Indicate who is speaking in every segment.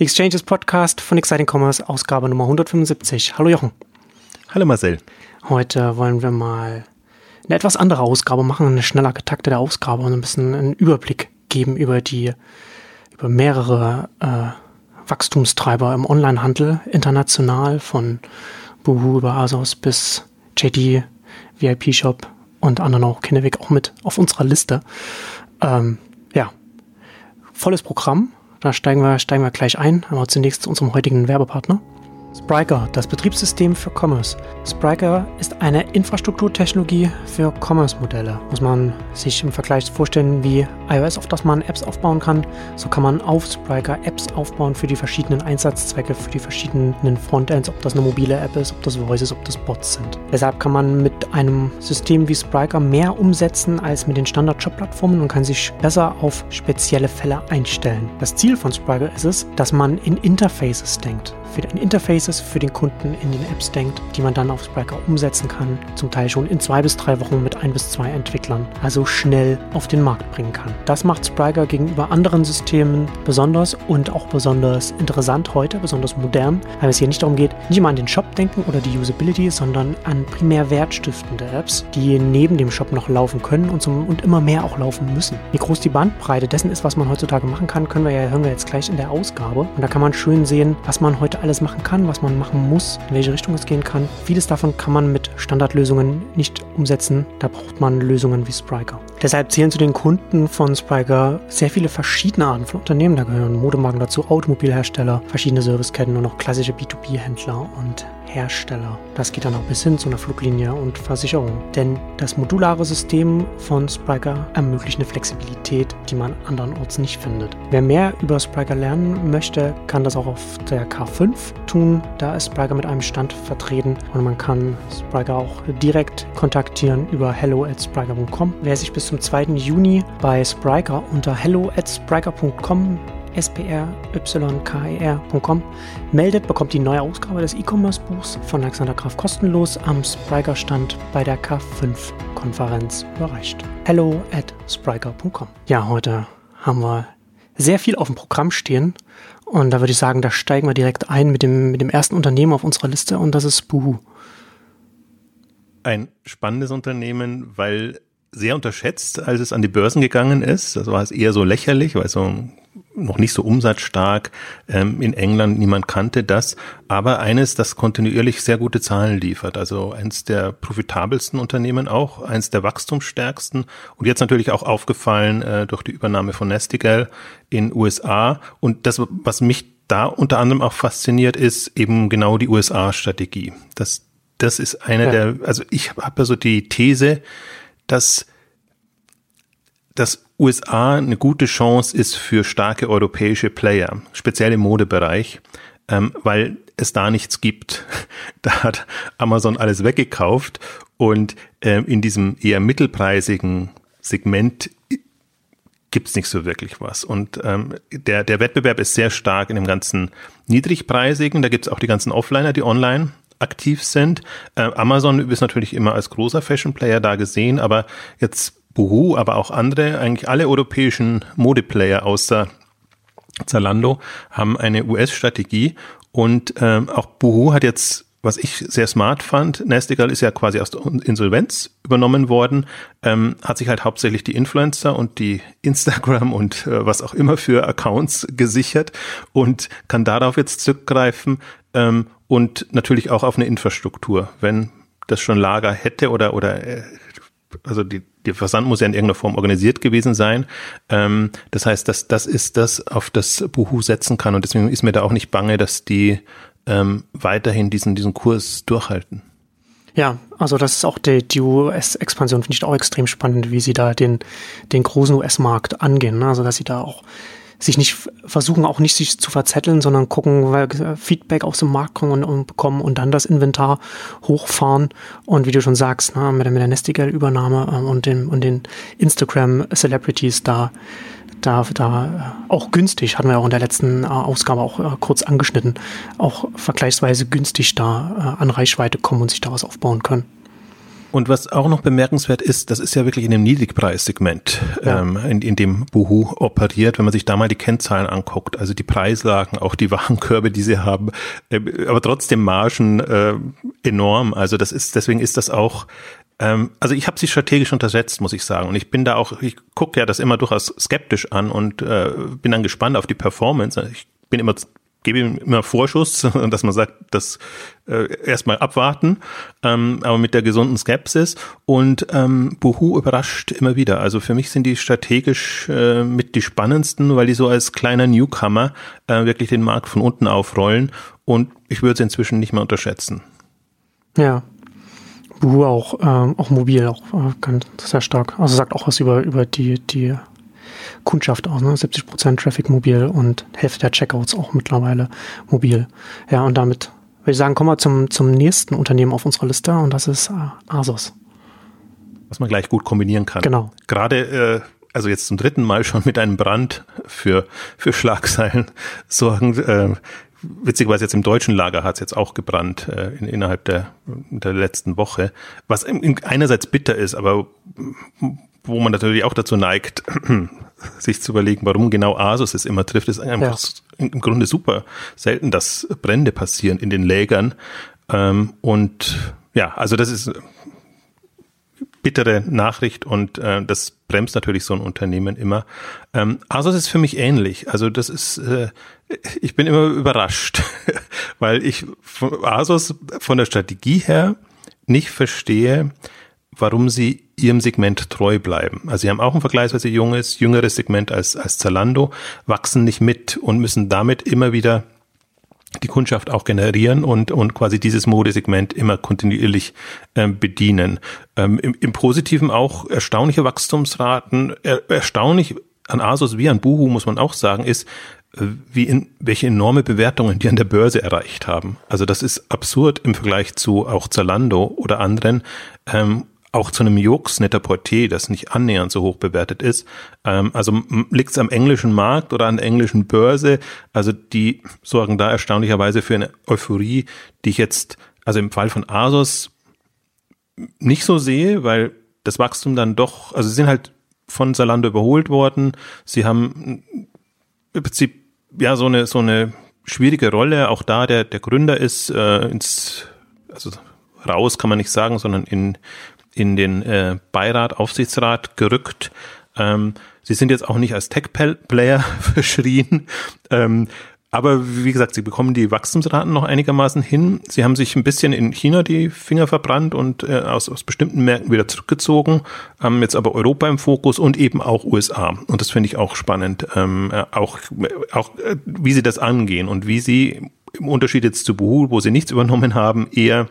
Speaker 1: Exchanges Podcast von Exciting Commerce, Ausgabe Nummer 175. Hallo Jochen.
Speaker 2: Hallo Marcel.
Speaker 1: Heute wollen wir mal eine etwas andere Ausgabe machen, eine schneller getaktete Ausgabe und ein bisschen einen Überblick geben über die, über mehrere äh, Wachstumstreiber im Onlinehandel, international von Boohoo über Asos bis JD, VIP Shop und anderen auch Kinneweg auch mit auf unserer Liste. Ähm, ja, volles Programm da steigen wir, steigen wir gleich ein, aber zunächst zu unserem heutigen Werbepartner. Spriker, das Betriebssystem für Commerce. Spriker ist eine Infrastrukturtechnologie für Commerce-Modelle. Muss man sich im Vergleich vorstellen, wie iOS, auf das man Apps aufbauen kann, so kann man auf Spriker Apps aufbauen für die verschiedenen Einsatzzwecke, für die verschiedenen Frontends, ob das eine mobile App ist, ob das Voice ist, ob das Bots sind. Deshalb kann man mit einem System wie Spriker mehr umsetzen als mit den Standard-Shop-Plattformen und kann sich besser auf spezielle Fälle einstellen. Das Ziel von Spriker ist es, dass man in Interfaces denkt. Für ein Interface Cases für den Kunden in den Apps denkt, die man dann auf Spriker umsetzen kann, zum Teil schon in zwei bis drei Wochen mit ein bis zwei Entwicklern, also schnell auf den Markt bringen kann. Das macht Spriker gegenüber anderen Systemen besonders und auch besonders interessant heute, besonders modern, weil es hier nicht darum geht, nicht immer an den Shop denken oder die Usability, sondern an primär wertstiftende Apps, die neben dem Shop noch laufen können und, zum, und immer mehr auch laufen müssen. Wie groß die Bandbreite dessen ist, was man heutzutage machen kann, können wir ja hören wir jetzt gleich in der Ausgabe. Und da kann man schön sehen, was man heute alles machen kann, was man machen muss, in welche Richtung es gehen kann. Vieles davon kann man mit Standardlösungen nicht umsetzen. Da braucht man Lösungen wie Spriker. Deshalb zählen zu den Kunden von Spriker sehr viele verschiedene Arten von Unternehmen. Da gehören Modemarken dazu, Automobilhersteller, verschiedene Serviceketten und auch klassische B2B-Händler und Hersteller. Das geht dann auch bis hin zu einer Fluglinie und Versicherung. Denn das modulare System von Spriker ermöglicht eine Flexibilität, die man andernorts nicht findet. Wer mehr über Spriker lernen möchte, kann das auch auf der K5 tun. Da ist Spriker mit einem Stand vertreten und man kann Spriker auch direkt kontaktieren über hello at. Wer sich bis zum 2. Juni bei Spriker unter hello at spryker.com meldet, bekommt die neue Ausgabe des E-Commerce-Buchs von Alexander Graf kostenlos am Spriker-Stand bei der K5-Konferenz überreicht. Hello at spriker.com. Ja, heute haben wir sehr viel auf dem Programm stehen und da würde ich sagen, da steigen wir direkt ein mit dem, mit dem ersten Unternehmen auf unserer Liste und das ist Boohoo.
Speaker 2: Ein spannendes Unternehmen, weil sehr unterschätzt, als es an die Börsen gegangen ist. Das war es eher so lächerlich, weil so noch nicht so umsatzstark. Ähm, in England niemand kannte das. Aber eines, das kontinuierlich sehr gute Zahlen liefert. Also eins der profitabelsten Unternehmen auch, eins der wachstumsstärksten. Und jetzt natürlich auch aufgefallen äh, durch die Übernahme von Nestigal in USA. Und das, was mich da unter anderem auch fasziniert, ist eben genau die USA-Strategie. Das, das ist eine ja. der, also ich habe ja so die These, dass dass USA eine gute Chance ist für starke europäische Player, speziell im Modebereich, ähm, weil es da nichts gibt. Da hat Amazon alles weggekauft und ähm, in diesem eher mittelpreisigen Segment gibt's nicht so wirklich was. Und ähm, der, der Wettbewerb ist sehr stark in dem ganzen niedrigpreisigen. Da gibt's auch die ganzen Offliner, die online aktiv sind. Äh, Amazon ist natürlich immer als großer Fashion Player da gesehen, aber jetzt Boohoo, aber auch andere, eigentlich alle europäischen Modeplayer außer Zalando haben eine US-Strategie und ähm, auch Boohoo hat jetzt, was ich sehr smart fand, Nestigal ist ja quasi aus der Insolvenz übernommen worden, ähm, hat sich halt hauptsächlich die Influencer und die Instagram und äh, was auch immer für Accounts gesichert und kann darauf jetzt zurückgreifen ähm, und natürlich auch auf eine Infrastruktur, wenn das schon Lager hätte oder oder äh, also die der Versand muss ja in irgendeiner Form organisiert gewesen sein. Ähm, das heißt, dass das ist das, auf das Buhu setzen kann. Und deswegen ist mir da auch nicht bange, dass die ähm, weiterhin diesen, diesen Kurs durchhalten.
Speaker 1: Ja, also das ist auch die, die US-Expansion, finde ich auch extrem spannend, wie sie da den, den großen US-Markt angehen. Ne? Also dass sie da auch sich nicht versuchen auch nicht sich zu verzetteln, sondern gucken, weil Feedback aus dem Markt kommen und, bekommen und dann das Inventar hochfahren und wie du schon sagst, ne, mit, der, mit der Nestigal-Übernahme ähm, und, den, und den Instagram-Celebrities da da, da auch günstig, hatten wir auch in der letzten äh, Ausgabe auch äh, kurz angeschnitten, auch vergleichsweise günstig da äh, an Reichweite kommen und sich da was aufbauen können.
Speaker 2: Und was auch noch bemerkenswert ist, das ist ja wirklich in dem Niedrigpreissegment, ja. ähm, in, in dem Boohoo operiert, wenn man sich da mal die Kennzahlen anguckt, also die Preislagen, auch die Warenkörbe, die sie haben, äh, aber trotzdem Margen äh, enorm. Also das ist, deswegen ist das auch ähm, also ich habe sie strategisch untersetzt, muss ich sagen. Und ich bin da auch, ich gucke ja das immer durchaus skeptisch an und äh, bin dann gespannt auf die Performance. Ich bin immer gebe ihm immer Vorschuss, dass man sagt, das äh, erstmal abwarten, ähm, aber mit der gesunden Skepsis. Und ähm, Buhu überrascht immer wieder. Also für mich sind die strategisch äh, mit die spannendsten, weil die so als kleiner Newcomer äh, wirklich den Markt von unten aufrollen. Und ich würde sie inzwischen nicht mehr unterschätzen.
Speaker 1: Ja. Buhu auch, ähm, auch mobil, auch äh, ganz sehr stark. Also sagt auch was über, über die, die Kundschaft aus, ne? 70 Prozent Traffic mobil und Hälfte der Checkouts auch mittlerweile mobil. Ja, und damit würde ich sagen, kommen wir zum, zum nächsten Unternehmen auf unserer Liste und das ist äh, Asos.
Speaker 2: Was man gleich gut kombinieren kann.
Speaker 1: Genau.
Speaker 2: Gerade, äh, also jetzt zum dritten Mal schon mit einem Brand für, für Schlagzeilen sorgen. Äh, witzigerweise jetzt im deutschen Lager hat es jetzt auch gebrannt äh, in, innerhalb der, der letzten Woche, was einerseits bitter ist, aber wo man natürlich auch dazu neigt, sich zu überlegen, warum genau Asus es immer trifft, ist einfach ja. im Grunde super selten, dass Brände passieren in den Lägern. Ähm, und ja, also das ist bittere Nachricht und äh, das bremst natürlich so ein Unternehmen immer. Ähm, Asus ist für mich ähnlich. Also das ist, äh, ich bin immer überrascht, weil ich Asus von der Strategie her nicht verstehe, warum sie ihrem Segment treu bleiben. Also sie haben auch ein vergleichsweise junges, jüngeres Segment als, als Zalando, wachsen nicht mit und müssen damit immer wieder die Kundschaft auch generieren und, und quasi dieses Modesegment immer kontinuierlich ähm, bedienen. Ähm, im, Im Positiven auch erstaunliche Wachstumsraten, er, erstaunlich an Asus wie an Buhu muss man auch sagen, ist, äh, wie in, welche enorme Bewertungen die an der Börse erreicht haben. Also das ist absurd im Vergleich zu auch Zalando oder anderen. Ähm, auch zu einem Jux Net-a-Porter, das nicht annähernd so hoch bewertet ist. Ähm, also liegt es am englischen Markt oder an der englischen Börse. Also die sorgen da erstaunlicherweise für eine Euphorie, die ich jetzt, also im Fall von Asos nicht so sehe, weil das Wachstum dann doch, also sie sind halt von Zalando überholt worden. Sie haben im Prinzip ja so eine so eine schwierige Rolle. Auch da der der Gründer ist äh, ins also raus kann man nicht sagen, sondern in in den äh, Beirat, Aufsichtsrat gerückt. Ähm, sie sind jetzt auch nicht als Tech-Player verschrien. Ähm, aber wie gesagt, sie bekommen die Wachstumsraten noch einigermaßen hin. Sie haben sich ein bisschen in China die Finger verbrannt und äh, aus, aus bestimmten Märkten wieder zurückgezogen, haben jetzt aber Europa im Fokus und eben auch USA. Und das finde ich auch spannend, ähm, äh, auch, auch äh, wie sie das angehen und wie sie im Unterschied jetzt zu Buhu, wo sie nichts übernommen haben, eher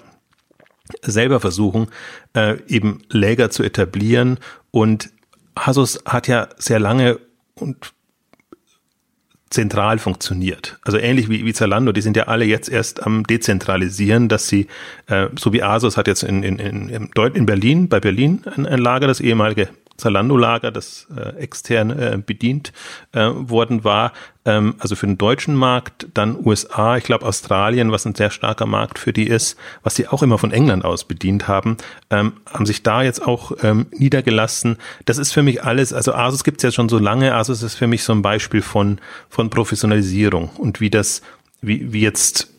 Speaker 2: selber versuchen, äh, eben Läger zu etablieren. Und Asus hat ja sehr lange und zentral funktioniert. Also ähnlich wie, wie Zalando, die sind ja alle jetzt erst am Dezentralisieren, dass sie, äh, so wie Asus hat jetzt in, in, in, in Berlin, bei Berlin ein, ein Lager, das ehemalige Zalando-Lager, das äh, extern äh, bedient äh, worden war. Ähm, also für den deutschen Markt, dann USA, ich glaube Australien, was ein sehr starker Markt für die ist, was sie auch immer von England aus bedient haben, ähm, haben sich da jetzt auch ähm, niedergelassen. Das ist für mich alles, also Asus gibt es ja schon so lange, Asus ist für mich so ein Beispiel von, von Professionalisierung und wie das, wie, wie jetzt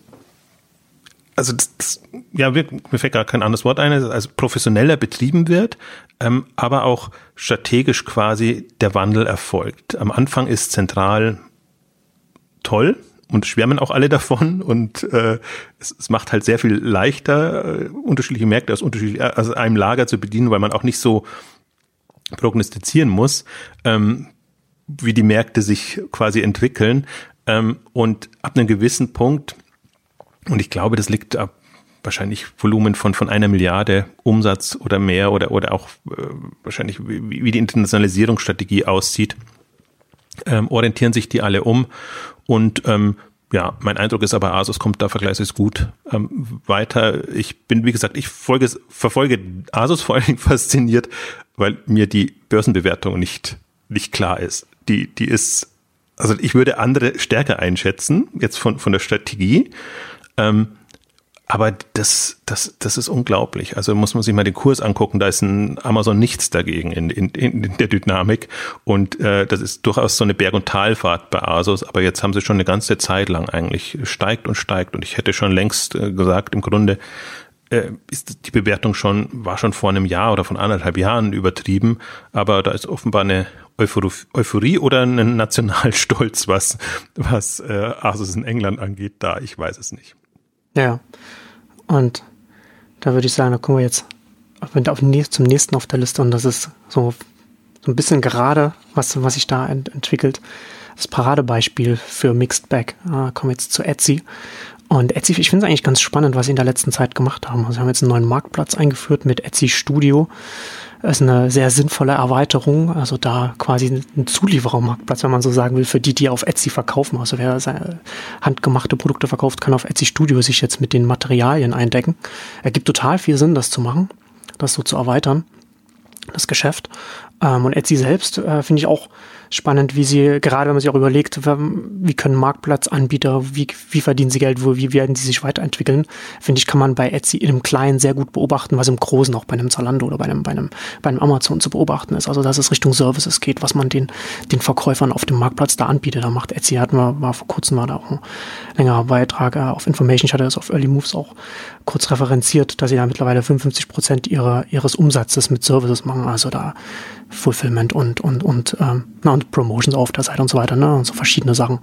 Speaker 2: also das, das, ja, mir fällt gar kein anderes Wort ein, also professioneller betrieben wird, ähm, aber auch strategisch quasi der Wandel erfolgt. Am Anfang ist zentral toll und schwärmen auch alle davon und äh, es, es macht halt sehr viel leichter, äh, unterschiedliche Märkte aus unterschiedlichen, also einem Lager zu bedienen, weil man auch nicht so prognostizieren muss, ähm, wie die Märkte sich quasi entwickeln. Ähm, und ab einem gewissen Punkt und ich glaube, das liegt ab wahrscheinlich Volumen von, von einer Milliarde Umsatz oder mehr oder, oder auch äh, wahrscheinlich, wie, wie die Internationalisierungsstrategie aussieht, ähm, orientieren sich die alle um. Und ähm, ja, mein Eindruck ist aber, Asus kommt da vergleichsweise gut ähm, weiter. Ich bin, wie gesagt, ich folge, verfolge Asus vor allen Dingen fasziniert, weil mir die Börsenbewertung nicht, nicht klar ist. Die, die ist, also ich würde andere stärker einschätzen, jetzt von, von der Strategie. Ähm, aber das, das, das ist unglaublich. Also muss man sich mal den Kurs angucken. Da ist ein Amazon nichts dagegen in, in, in der Dynamik. Und äh, das ist durchaus so eine Berg- und Talfahrt bei Asus. Aber jetzt haben sie schon eine ganze Zeit lang eigentlich steigt und steigt. Und ich hätte schon längst äh, gesagt, im Grunde äh, ist die Bewertung schon, war schon vor einem Jahr oder von anderthalb Jahren übertrieben. Aber da ist offenbar eine Euphorie oder ein Nationalstolz, was, was äh, Asus in England angeht, da. Ich weiß es nicht.
Speaker 1: Ja. Und da würde ich sagen, da kommen wir jetzt auf, zum nächsten auf der Liste und das ist so, so ein bisschen gerade, was, was sich da ent entwickelt. Das Paradebeispiel für Mixed Bag. Äh, kommen wir jetzt zu Etsy. Und Etsy, ich finde es eigentlich ganz spannend, was sie in der letzten Zeit gemacht haben. Also sie haben jetzt einen neuen Marktplatz eingeführt mit Etsy Studio. Ist eine sehr sinnvolle Erweiterung. Also da quasi ein Zulieferermarktplatz, wenn man so sagen will, für die, die auf Etsy verkaufen. Also wer handgemachte Produkte verkauft, kann auf Etsy Studio sich jetzt mit den Materialien eindecken. Ergibt total viel Sinn, das zu machen, das so zu erweitern, das Geschäft. Ähm, und Etsy selbst äh, finde ich auch spannend, wie sie, gerade wenn man sich auch überlegt, wie können Marktplatzanbieter, wie, wie verdienen sie Geld, wie werden sie sich weiterentwickeln, finde ich, kann man bei Etsy in einem Kleinen sehr gut beobachten, was im Großen auch bei einem Zalando oder bei einem, bei einem, bei einem Amazon zu beobachten ist. Also, dass es Richtung Services geht, was man den, den Verkäufern auf dem Marktplatz da anbietet. Da macht Etsy, hatten wir, war vor kurzem war da auch ein längerer Beitrag äh, auf Information. Ich hatte das auf Early Moves auch kurz referenziert, dass sie da mittlerweile 55 Prozent ihrer, ihres Umsatzes mit Services machen. Also da Fulfillment und, und, und, ähm, na, und Promotions auf der Seite und so weiter, ne? Und so verschiedene Sachen.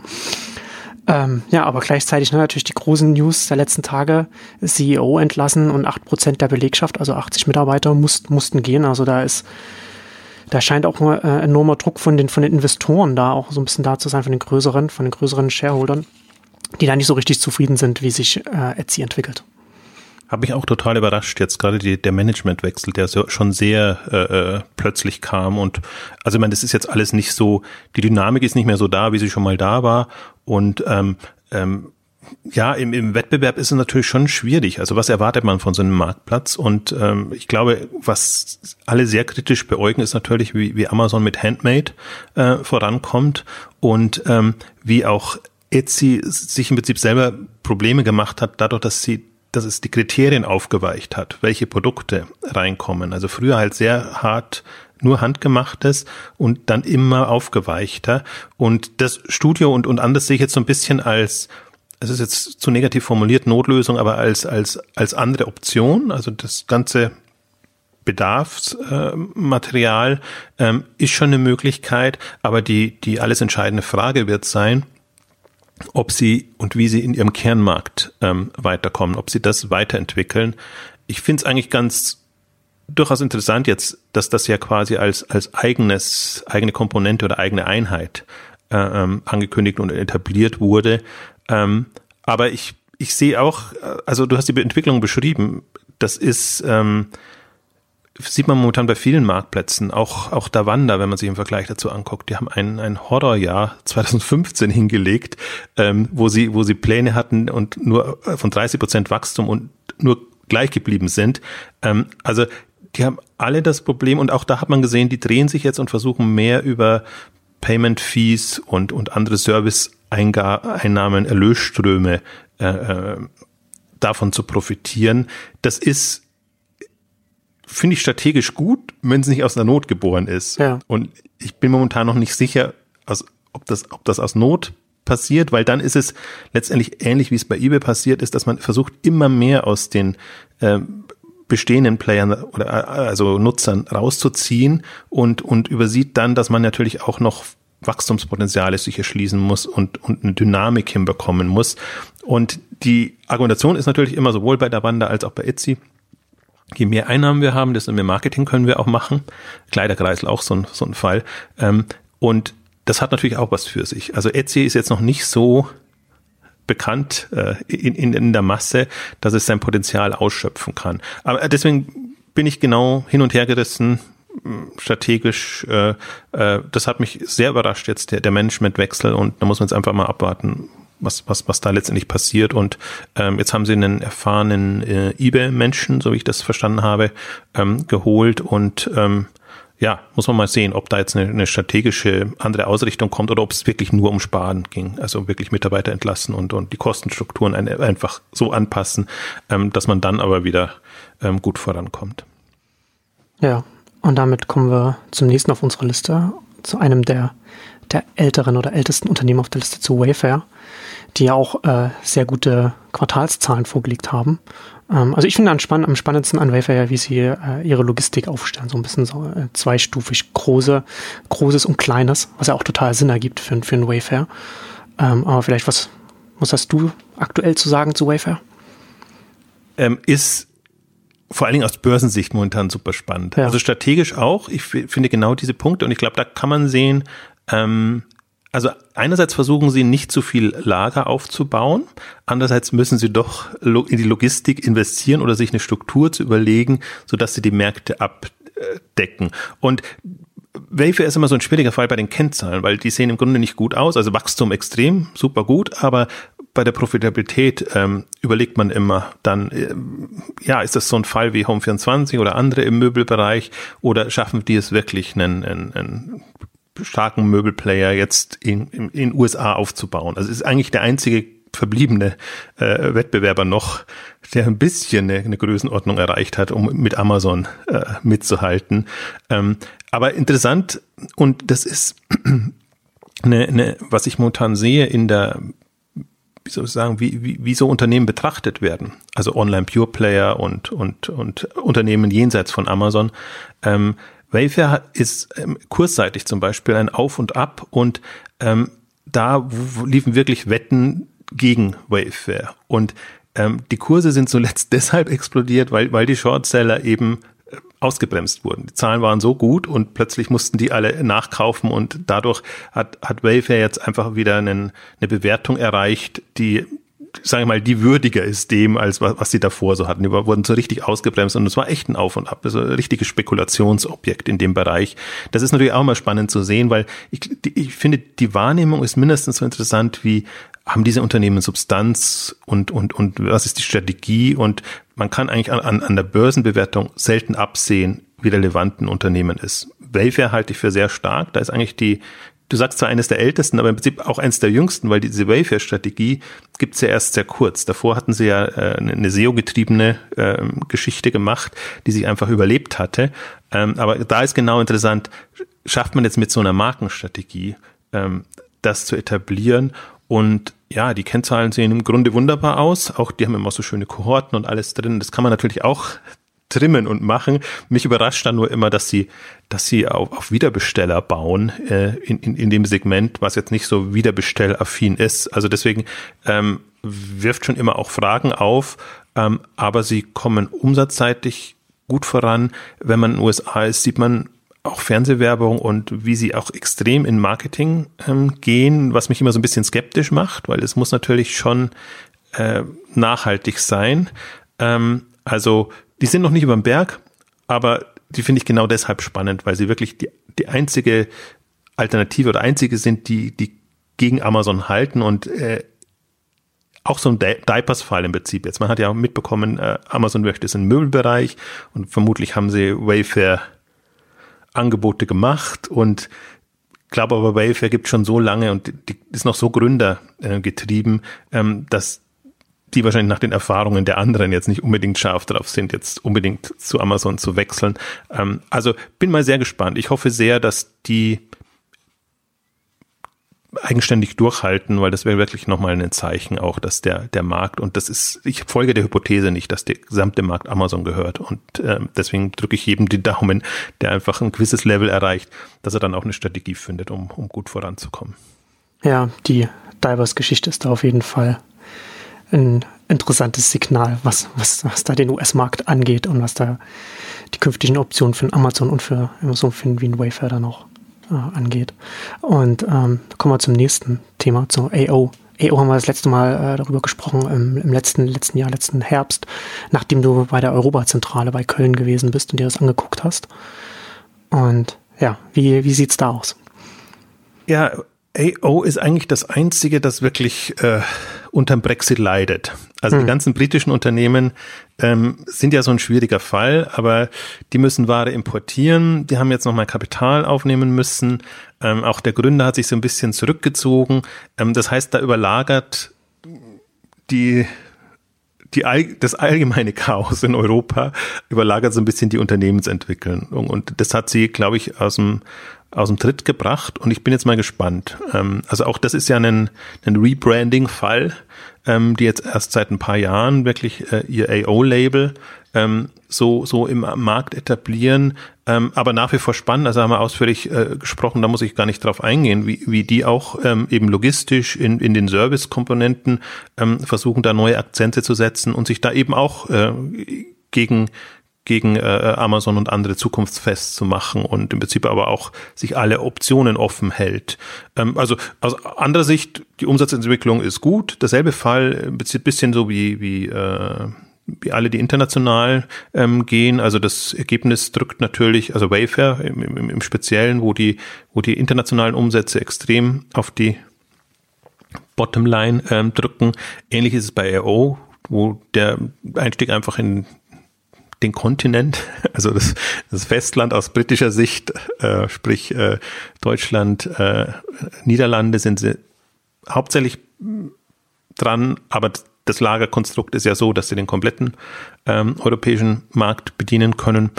Speaker 1: Ähm, ja, aber gleichzeitig ne, natürlich die großen News der letzten Tage. CEO entlassen und 8% der Belegschaft, also 80 Mitarbeiter, muss, mussten gehen. Also da ist, da scheint auch ein äh, enormer Druck von den, von den Investoren da auch so ein bisschen da zu sein, von den größeren, von den größeren Shareholdern, die da nicht so richtig zufrieden sind, wie sich äh, Etsy entwickelt.
Speaker 2: Habe mich auch total überrascht, jetzt gerade die, der Managementwechsel, der so, schon sehr äh, äh, plötzlich kam. Und also ich meine, das ist jetzt alles nicht so, die Dynamik ist nicht mehr so da, wie sie schon mal da war. Und ähm, ähm, ja, im, im Wettbewerb ist es natürlich schon schwierig. Also was erwartet man von so einem Marktplatz? Und ähm, ich glaube, was alle sehr kritisch beäugen, ist natürlich, wie, wie Amazon mit Handmade äh, vorankommt und ähm, wie auch Etsy sich im Prinzip selber Probleme gemacht hat, dadurch, dass sie dass es die Kriterien aufgeweicht hat, welche Produkte reinkommen. Also früher halt sehr hart nur handgemachtes und dann immer aufgeweichter. Und das Studio und, und anders sehe ich jetzt so ein bisschen als, es ist jetzt zu negativ formuliert, Notlösung, aber als, als, als andere Option. Also das ganze Bedarfsmaterial äh, ähm, ist schon eine Möglichkeit, aber die, die alles entscheidende Frage wird sein, ob sie und wie sie in ihrem Kernmarkt ähm, weiterkommen, ob sie das weiterentwickeln. Ich finde es eigentlich ganz durchaus interessant jetzt, dass das ja quasi als, als eigenes, eigene Komponente oder eigene Einheit äh, ähm, angekündigt und etabliert wurde. Ähm, aber ich, ich sehe auch, äh, also du hast die Entwicklung beschrieben, das ist, ähm, sieht man momentan bei vielen Marktplätzen, auch, auch Davanda, wenn man sich im Vergleich dazu anguckt, die haben ein, ein Horrorjahr 2015 hingelegt, ähm, wo sie, wo sie Pläne hatten und nur äh, von 30 Prozent Wachstum und nur gleich geblieben sind. Ähm, also die haben alle das Problem und auch da hat man gesehen, die drehen sich jetzt und versuchen mehr über Payment Fees und, und andere Service-Einnahmen, Erlösströme äh, äh, davon zu profitieren. Das ist finde ich strategisch gut, wenn es nicht aus einer Not geboren ist. Ja. Und ich bin momentan noch nicht sicher, aus, ob, das, ob das aus Not passiert, weil dann ist es letztendlich ähnlich, wie es bei eBay passiert ist, dass man versucht, immer mehr aus den äh, bestehenden Playern oder äh, also Nutzern rauszuziehen und, und übersieht dann, dass man natürlich auch noch Wachstumspotenziale sich erschließen muss und, und eine Dynamik hinbekommen muss. Und die Argumentation ist natürlich immer sowohl bei der Bande als auch bei Etsy, je mehr Einnahmen wir haben, desto mehr Marketing können wir auch machen. Kleiderkreisel auch so ein, so ein Fall. Ähm, und das hat natürlich auch was für sich. Also Etsy ist jetzt noch nicht so bekannt äh, in, in, in der Masse, dass es sein Potenzial ausschöpfen kann. Aber deswegen bin ich genau hin und her gerissen, strategisch. Äh, äh, das hat mich sehr überrascht jetzt der, der Managementwechsel und da muss man jetzt einfach mal abwarten, was, was, was da letztendlich passiert. Und ähm, jetzt haben sie einen erfahrenen äh, eBay-Menschen, so wie ich das verstanden habe, ähm, geholt und ähm, ja, muss man mal sehen, ob da jetzt eine, eine strategische andere Ausrichtung kommt oder ob es wirklich nur um Sparen ging. Also wirklich Mitarbeiter entlassen und, und die Kostenstrukturen ein, einfach so anpassen, ähm, dass man dann aber wieder ähm, gut vorankommt.
Speaker 1: Ja, und damit kommen wir zum nächsten auf unserer Liste, zu einem der, der älteren oder ältesten Unternehmen auf der Liste, zu Wayfair, die ja auch äh, sehr gute Quartalszahlen vorgelegt haben. Ähm, also ich finde am, spann am spannendsten an Wayfair, wie sie äh, ihre Logistik aufstellen. So ein bisschen so äh, zweistufig große, großes und kleines, was ja auch total Sinn ergibt für, für einen Wayfair. Ähm, aber vielleicht was, was hast du aktuell zu sagen zu Wayfair?
Speaker 2: Ähm, ist vor allen Dingen aus Börsensicht momentan super spannend. Ja. Also strategisch auch. Ich finde genau diese Punkte und ich glaube, da kann man sehen, ähm, also einerseits versuchen sie nicht zu viel Lager aufzubauen, andererseits müssen sie doch in die Logistik investieren oder sich eine Struktur zu überlegen, sodass sie die Märkte abdecken. Und Wayfair ist immer so ein schwieriger Fall bei den Kennzahlen, weil die sehen im Grunde nicht gut aus. Also Wachstum extrem, super gut, aber bei der Profitabilität ähm, überlegt man immer dann, äh, ja, ist das so ein Fall wie Home24 oder andere im Möbelbereich oder schaffen die es wirklich, einen, einen, einen starken Möbelplayer jetzt in, in, in USA aufzubauen? Also ist eigentlich der einzige verbliebene äh, Wettbewerber noch, der ein bisschen eine, eine Größenordnung erreicht hat, um mit Amazon äh, mitzuhalten. Ähm, aber interessant und das ist eine, eine, was ich momentan sehe in der wie soll ich sagen, wie, wie, wie so Unternehmen betrachtet werden. Also Online Pure Player und, und, und Unternehmen jenseits von Amazon. Ähm, Wayfair ist ähm, kursseitig zum Beispiel ein Auf und Ab und ähm, da liefen wirklich Wetten gegen Wayfair. Und ähm, die Kurse sind zuletzt deshalb explodiert, weil, weil die Shortseller eben äh, ausgebremst wurden. Die Zahlen waren so gut und plötzlich mussten die alle nachkaufen und dadurch hat, hat Wayfair jetzt einfach wieder einen, eine Bewertung erreicht, die sage ich mal, die würdiger ist dem, als was, sie davor so hatten. Die wurden so richtig ausgebremst und es war echt ein Auf und Ab, also ein richtiges Spekulationsobjekt in dem Bereich. Das ist natürlich auch mal spannend zu sehen, weil ich, ich finde, die Wahrnehmung ist mindestens so interessant wie haben diese Unternehmen Substanz und, und, und was ist die Strategie und man kann eigentlich an, an der Börsenbewertung selten absehen, wie relevant ein Unternehmen ist. Wayfair halte ich für sehr stark. Da ist eigentlich die, du sagst zwar eines der ältesten, aber im Prinzip auch eines der jüngsten, weil diese Wayfair-Strategie gibt es ja erst sehr kurz. Davor hatten sie ja äh, eine SEO-getriebene äh, Geschichte gemacht, die sich einfach überlebt hatte. Ähm, aber da ist genau interessant, schafft man jetzt mit so einer Markenstrategie ähm, das zu etablieren und ja, die Kennzahlen sehen im Grunde wunderbar aus. Auch die haben immer so schöne Kohorten und alles drin. Das kann man natürlich auch trimmen und machen. Mich überrascht dann nur immer, dass sie, dass sie auf, auf Wiederbesteller bauen äh, in, in, in dem Segment, was jetzt nicht so wiederbestellaffin ist. Also deswegen ähm, wirft schon immer auch Fragen auf, ähm, aber sie kommen umsatzseitig gut voran. Wenn man in den USA ist, sieht man auch Fernsehwerbung und wie sie auch extrem in Marketing ähm, gehen, was mich immer so ein bisschen skeptisch macht, weil es muss natürlich schon äh, nachhaltig sein. Ähm, also die sind noch nicht über dem Berg, aber die finde ich genau deshalb spannend, weil sie wirklich die, die einzige Alternative oder einzige sind, die, die gegen Amazon halten und äh, auch so ein Diapers-Fall im Prinzip jetzt. Man hat ja mitbekommen, äh, Amazon möchte es im Möbelbereich und vermutlich haben sie Wayfair Angebote gemacht und glaube aber Wayfair gibt schon so lange und die ist noch so Gründer äh, getrieben, ähm, dass die wahrscheinlich nach den Erfahrungen der anderen jetzt nicht unbedingt scharf drauf sind, jetzt unbedingt zu Amazon zu wechseln. Ähm, also bin mal sehr gespannt. Ich hoffe sehr, dass die eigenständig durchhalten, weil das wäre wirklich nochmal ein Zeichen auch, dass der, der Markt, und das ist, ich folge der Hypothese nicht, dass der gesamte Markt Amazon gehört. Und äh, deswegen drücke ich jedem die Daumen, der einfach ein gewisses Level erreicht, dass er dann auch eine Strategie findet, um, um gut voranzukommen.
Speaker 1: Ja, die Divers-Geschichte ist da auf jeden Fall ein interessantes Signal, was, was, was da den US-Markt angeht und was da die künftigen Optionen für Amazon und für so finden wie ein Wayfair dann noch äh, angeht. Und ähm, kommen wir zum nächsten Thema, zur AO. AO haben wir das letzte Mal äh, darüber gesprochen, im, im, letzten, letzten Jahr, letzten Herbst, nachdem du bei der Europazentrale bei Köln gewesen bist und dir das angeguckt hast. Und ja, wie, wie sieht's da aus?
Speaker 2: Ja, AO ist eigentlich das einzige, das wirklich äh, unterm Brexit leidet. Also hm. die ganzen britischen Unternehmen ähm, sind ja so ein schwieriger Fall, aber die müssen Ware importieren, die haben jetzt nochmal Kapital aufnehmen müssen. Ähm, auch der Gründer hat sich so ein bisschen zurückgezogen. Ähm, das heißt, da überlagert die die, das allgemeine Chaos in Europa überlagert so ein bisschen die Unternehmensentwicklung. Und das hat sie, glaube ich, aus dem, aus dem Tritt gebracht. Und ich bin jetzt mal gespannt. Ähm, also auch das ist ja ein, ein Rebranding-Fall, ähm, die jetzt erst seit ein paar Jahren wirklich äh, ihr AO-Label ähm, so, so im Markt etablieren, ähm, aber nach wie vor spannend. Also haben wir ausführlich äh, gesprochen, da muss ich gar nicht drauf eingehen, wie, wie die auch ähm, eben logistisch in, in den Service-Komponenten ähm, versuchen, da neue Akzente zu setzen und sich da eben auch äh, gegen gegen äh, Amazon und andere zukunftsfest zu machen und im Prinzip aber auch sich alle Optionen offen hält. Ähm, also aus anderer Sicht, die Umsatzentwicklung ist gut. Derselbe Fall, ein bisschen so wie, wie äh, wie alle, die international ähm, gehen. Also das Ergebnis drückt natürlich, also Wayfair im, im, im Speziellen, wo die, wo die internationalen Umsätze extrem auf die Bottomline ähm, drücken. Ähnlich ist es bei AO, wo der Einstieg einfach in den Kontinent, also das, das Festland aus britischer Sicht, äh, sprich äh, Deutschland, äh, Niederlande sind sie hauptsächlich dran, aber das Lagerkonstrukt ist ja so, dass sie den kompletten ähm, europäischen Markt bedienen können.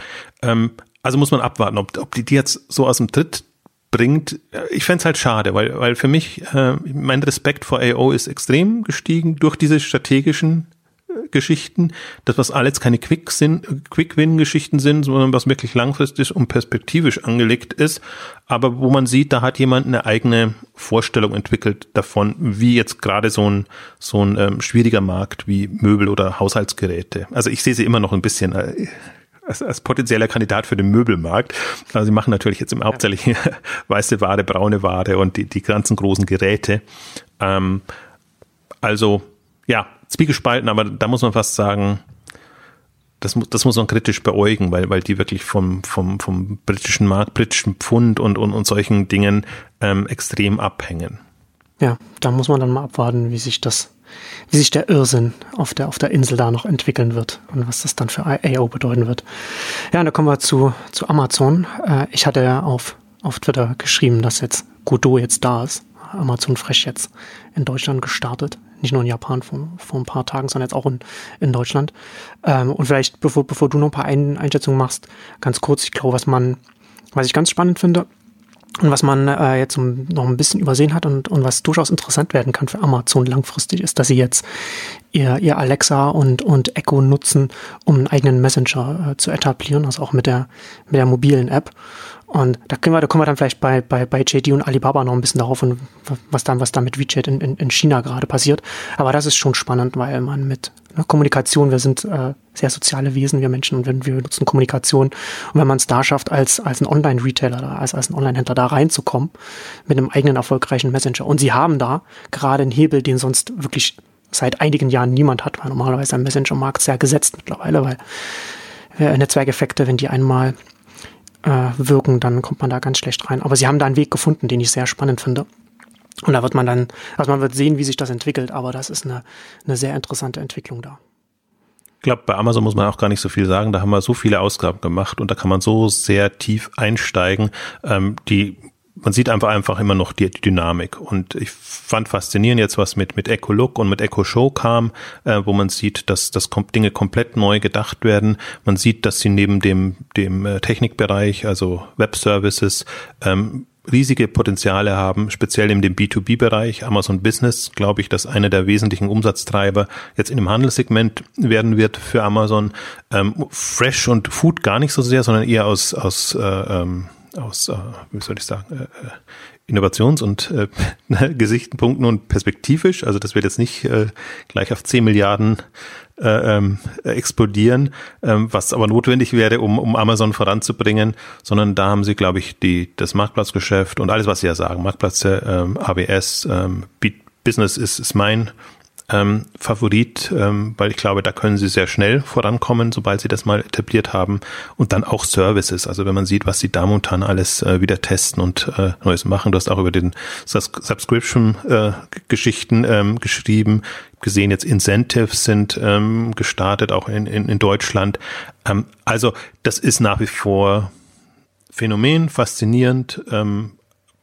Speaker 2: Ähm, also muss man abwarten, ob, ob die die jetzt so aus dem Tritt bringt. Ich fände es halt schade, weil, weil für mich äh, mein Respekt vor AO ist extrem gestiegen durch diese strategischen Geschichten, das was alles keine Quick-Win-Geschichten sind, sondern was wirklich langfristig und perspektivisch angelegt ist, aber wo man sieht, da hat jemand eine eigene Vorstellung entwickelt davon, wie jetzt gerade so ein so ein ähm, schwieriger Markt wie Möbel oder Haushaltsgeräte. Also ich sehe sie immer noch ein bisschen äh, als, als potenzieller Kandidat für den Möbelmarkt. Also sie machen natürlich jetzt im Hauptsächlich weiße Ware, braune Ware und die, die ganzen großen Geräte. Ähm, also ja, zwiegespalten, aber da muss man fast sagen, das muss, das muss man kritisch beäugen, weil, weil die wirklich vom, vom, vom britischen Markt, britischen Pfund und, und, und solchen Dingen ähm, extrem abhängen.
Speaker 1: Ja, da muss man dann mal abwarten, wie sich das, wie sich der Irrsinn auf der, auf der Insel da noch entwickeln wird und was das dann für AO bedeuten wird. Ja, und da kommen wir zu, zu Amazon. Äh, ich hatte ja auf, auf Twitter geschrieben, dass jetzt Godot jetzt da ist. Amazon Fresh jetzt in Deutschland gestartet nicht nur in Japan vor, vor ein paar Tagen, sondern jetzt auch in, in Deutschland. Ähm, und vielleicht, bevor, bevor du noch ein paar ein Einschätzungen machst, ganz kurz, ich glaube, was man, was ich ganz spannend finde und was man äh, jetzt noch ein bisschen übersehen hat und, und was durchaus interessant werden kann für Amazon langfristig, ist, dass sie jetzt ihr, ihr Alexa und, und Echo nutzen, um einen eigenen Messenger äh, zu etablieren, also auch mit der, mit der mobilen App. Und da können wir, da kommen wir dann vielleicht bei, bei, bei JD und Alibaba noch ein bisschen darauf und was dann, was da mit WeChat in, in, in China gerade passiert. Aber das ist schon spannend, weil man mit ne, Kommunikation, wir sind äh, sehr soziale Wesen, wir Menschen, und wenn wir nutzen Kommunikation. Und wenn man es da schafft, als, als ein Online-Retailer, als, als ein Online-Händler da reinzukommen, mit einem eigenen erfolgreichen Messenger. Und sie haben da gerade einen Hebel, den sonst wirklich seit einigen Jahren niemand hat, weil normalerweise ein Messenger-Markt sehr gesetzt mittlerweile, weil äh, Netzwerkeffekte, wenn die einmal äh, wirken, dann kommt man da ganz schlecht rein. Aber sie haben da einen Weg gefunden, den ich sehr spannend finde. Und da wird man dann, also man wird sehen, wie sich das entwickelt, aber das ist eine, eine sehr interessante Entwicklung da.
Speaker 2: Ich glaube, bei Amazon muss man auch gar nicht so viel sagen. Da haben wir so viele Ausgaben gemacht und da kann man so sehr tief einsteigen. Ähm, die man sieht einfach einfach immer noch die, die, Dynamik. Und ich fand faszinierend jetzt, was mit, mit Echo Look und mit Echo Show kam, äh, wo man sieht, dass, dass Dinge komplett neu gedacht werden. Man sieht, dass sie neben dem, dem äh, Technikbereich, also Web Services, ähm, riesige Potenziale haben, speziell in dem B2B-Bereich. Amazon Business, glaube ich, dass einer der wesentlichen Umsatztreiber jetzt in dem Handelssegment werden wird für Amazon. Ähm, Fresh und Food gar nicht so sehr, sondern eher aus, aus äh, ähm, aus, äh, wie soll ich sagen, äh, äh Innovations- und äh, Gesichtenpunkten und perspektivisch. Also das wird jetzt nicht äh, gleich auf 10 Milliarden äh, ähm, explodieren, ähm, was aber notwendig wäre, um, um Amazon voranzubringen, sondern da haben sie, glaube ich, die, das Marktplatzgeschäft und alles, was sie ja sagen, Marktplätze, ähm, ABS, ähm, Business ist, ist mein ähm, Favorit, ähm, weil ich glaube, da können sie sehr schnell vorankommen, sobald sie das mal etabliert haben. Und dann auch Services. Also wenn man sieht, was sie da momentan alles äh, wieder testen und äh, Neues machen. Du hast auch über den Sus Subscription-Geschichten äh, ähm, geschrieben. Gesehen, jetzt Incentives sind ähm, gestartet, auch in, in, in Deutschland. Ähm, also das ist nach wie vor Phänomen, faszinierend. Ähm,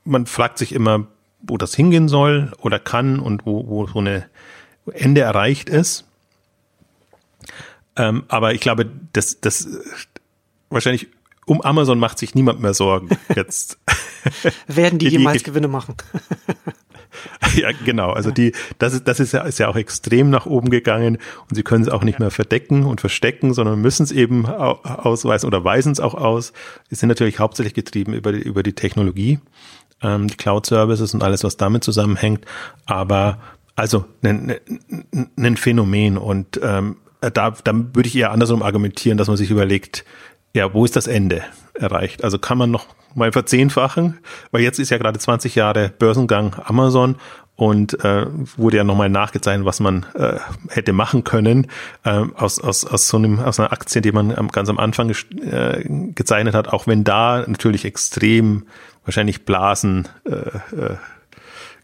Speaker 2: man fragt sich immer, wo das hingehen soll oder kann und wo, wo so eine Ende erreicht ist. Ähm, aber ich glaube, das, das wahrscheinlich um Amazon macht sich niemand mehr Sorgen jetzt.
Speaker 1: Werden die, jemals Gewinne machen?
Speaker 2: ja, genau. Also die, das ist, das ist ja, ist ja auch extrem nach oben gegangen und sie können es auch nicht mehr verdecken und verstecken, sondern müssen es eben ausweisen oder weisen es auch aus. Sie sind natürlich hauptsächlich getrieben über die, über die Technologie, ähm, die Cloud-Services und alles, was damit zusammenhängt. Aber also ein, ein Phänomen und ähm, da, da würde ich eher andersrum argumentieren, dass man sich überlegt, ja, wo ist das Ende erreicht? Also kann man noch mal verzehnfachen, weil jetzt ist ja gerade 20 Jahre Börsengang Amazon und äh, wurde ja nochmal nachgezeichnet, was man äh, hätte machen können äh, aus, aus, aus so einem aus einer Aktie, die man ganz am Anfang äh, gezeichnet hat, auch wenn da natürlich extrem wahrscheinlich Blasen äh, äh,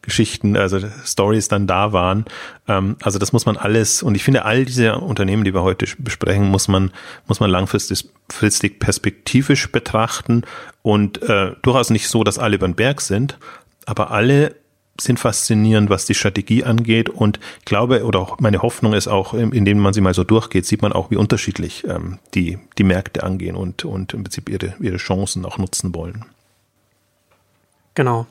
Speaker 2: Geschichten, also Stories dann da waren. Ähm, also das muss man alles, und ich finde, all diese Unternehmen, die wir heute besprechen, muss man, muss man langfristig perspektivisch betrachten und äh, durchaus nicht so, dass alle über den Berg sind, aber alle sind faszinierend, was die Strategie angeht. Und ich glaube, oder auch meine Hoffnung ist auch, indem man sie mal so durchgeht, sieht man auch, wie unterschiedlich ähm, die, die Märkte angehen und, und im Prinzip ihre, ihre Chancen auch nutzen wollen.
Speaker 1: Genau.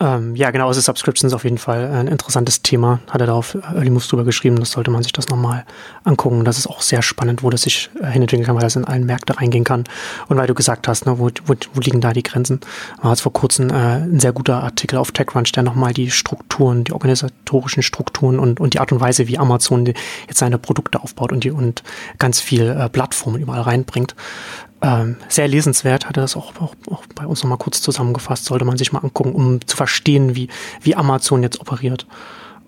Speaker 1: Ähm, ja, genau, also Subscriptions auf jeden Fall ein interessantes Thema. Hat er da auf Early Moves drüber geschrieben, das sollte man sich das nochmal angucken. Das ist auch sehr spannend, wo das sich äh, hinentwickeln kann, weil das in allen Märkte reingehen kann. Und weil du gesagt hast, ne, wo, wo, wo liegen da die Grenzen? War jetzt vor kurzem äh, ein sehr guter Artikel auf TechCrunch, der nochmal die Strukturen, die organisatorischen Strukturen und, und die Art und Weise, wie Amazon jetzt seine Produkte aufbaut und die und ganz viel äh, Plattformen überall reinbringt, ähm, sehr lesenswert, hatte das auch, auch, auch bei uns nochmal kurz zusammengefasst, sollte man sich mal angucken, um zu verstehen, wie, wie Amazon jetzt operiert.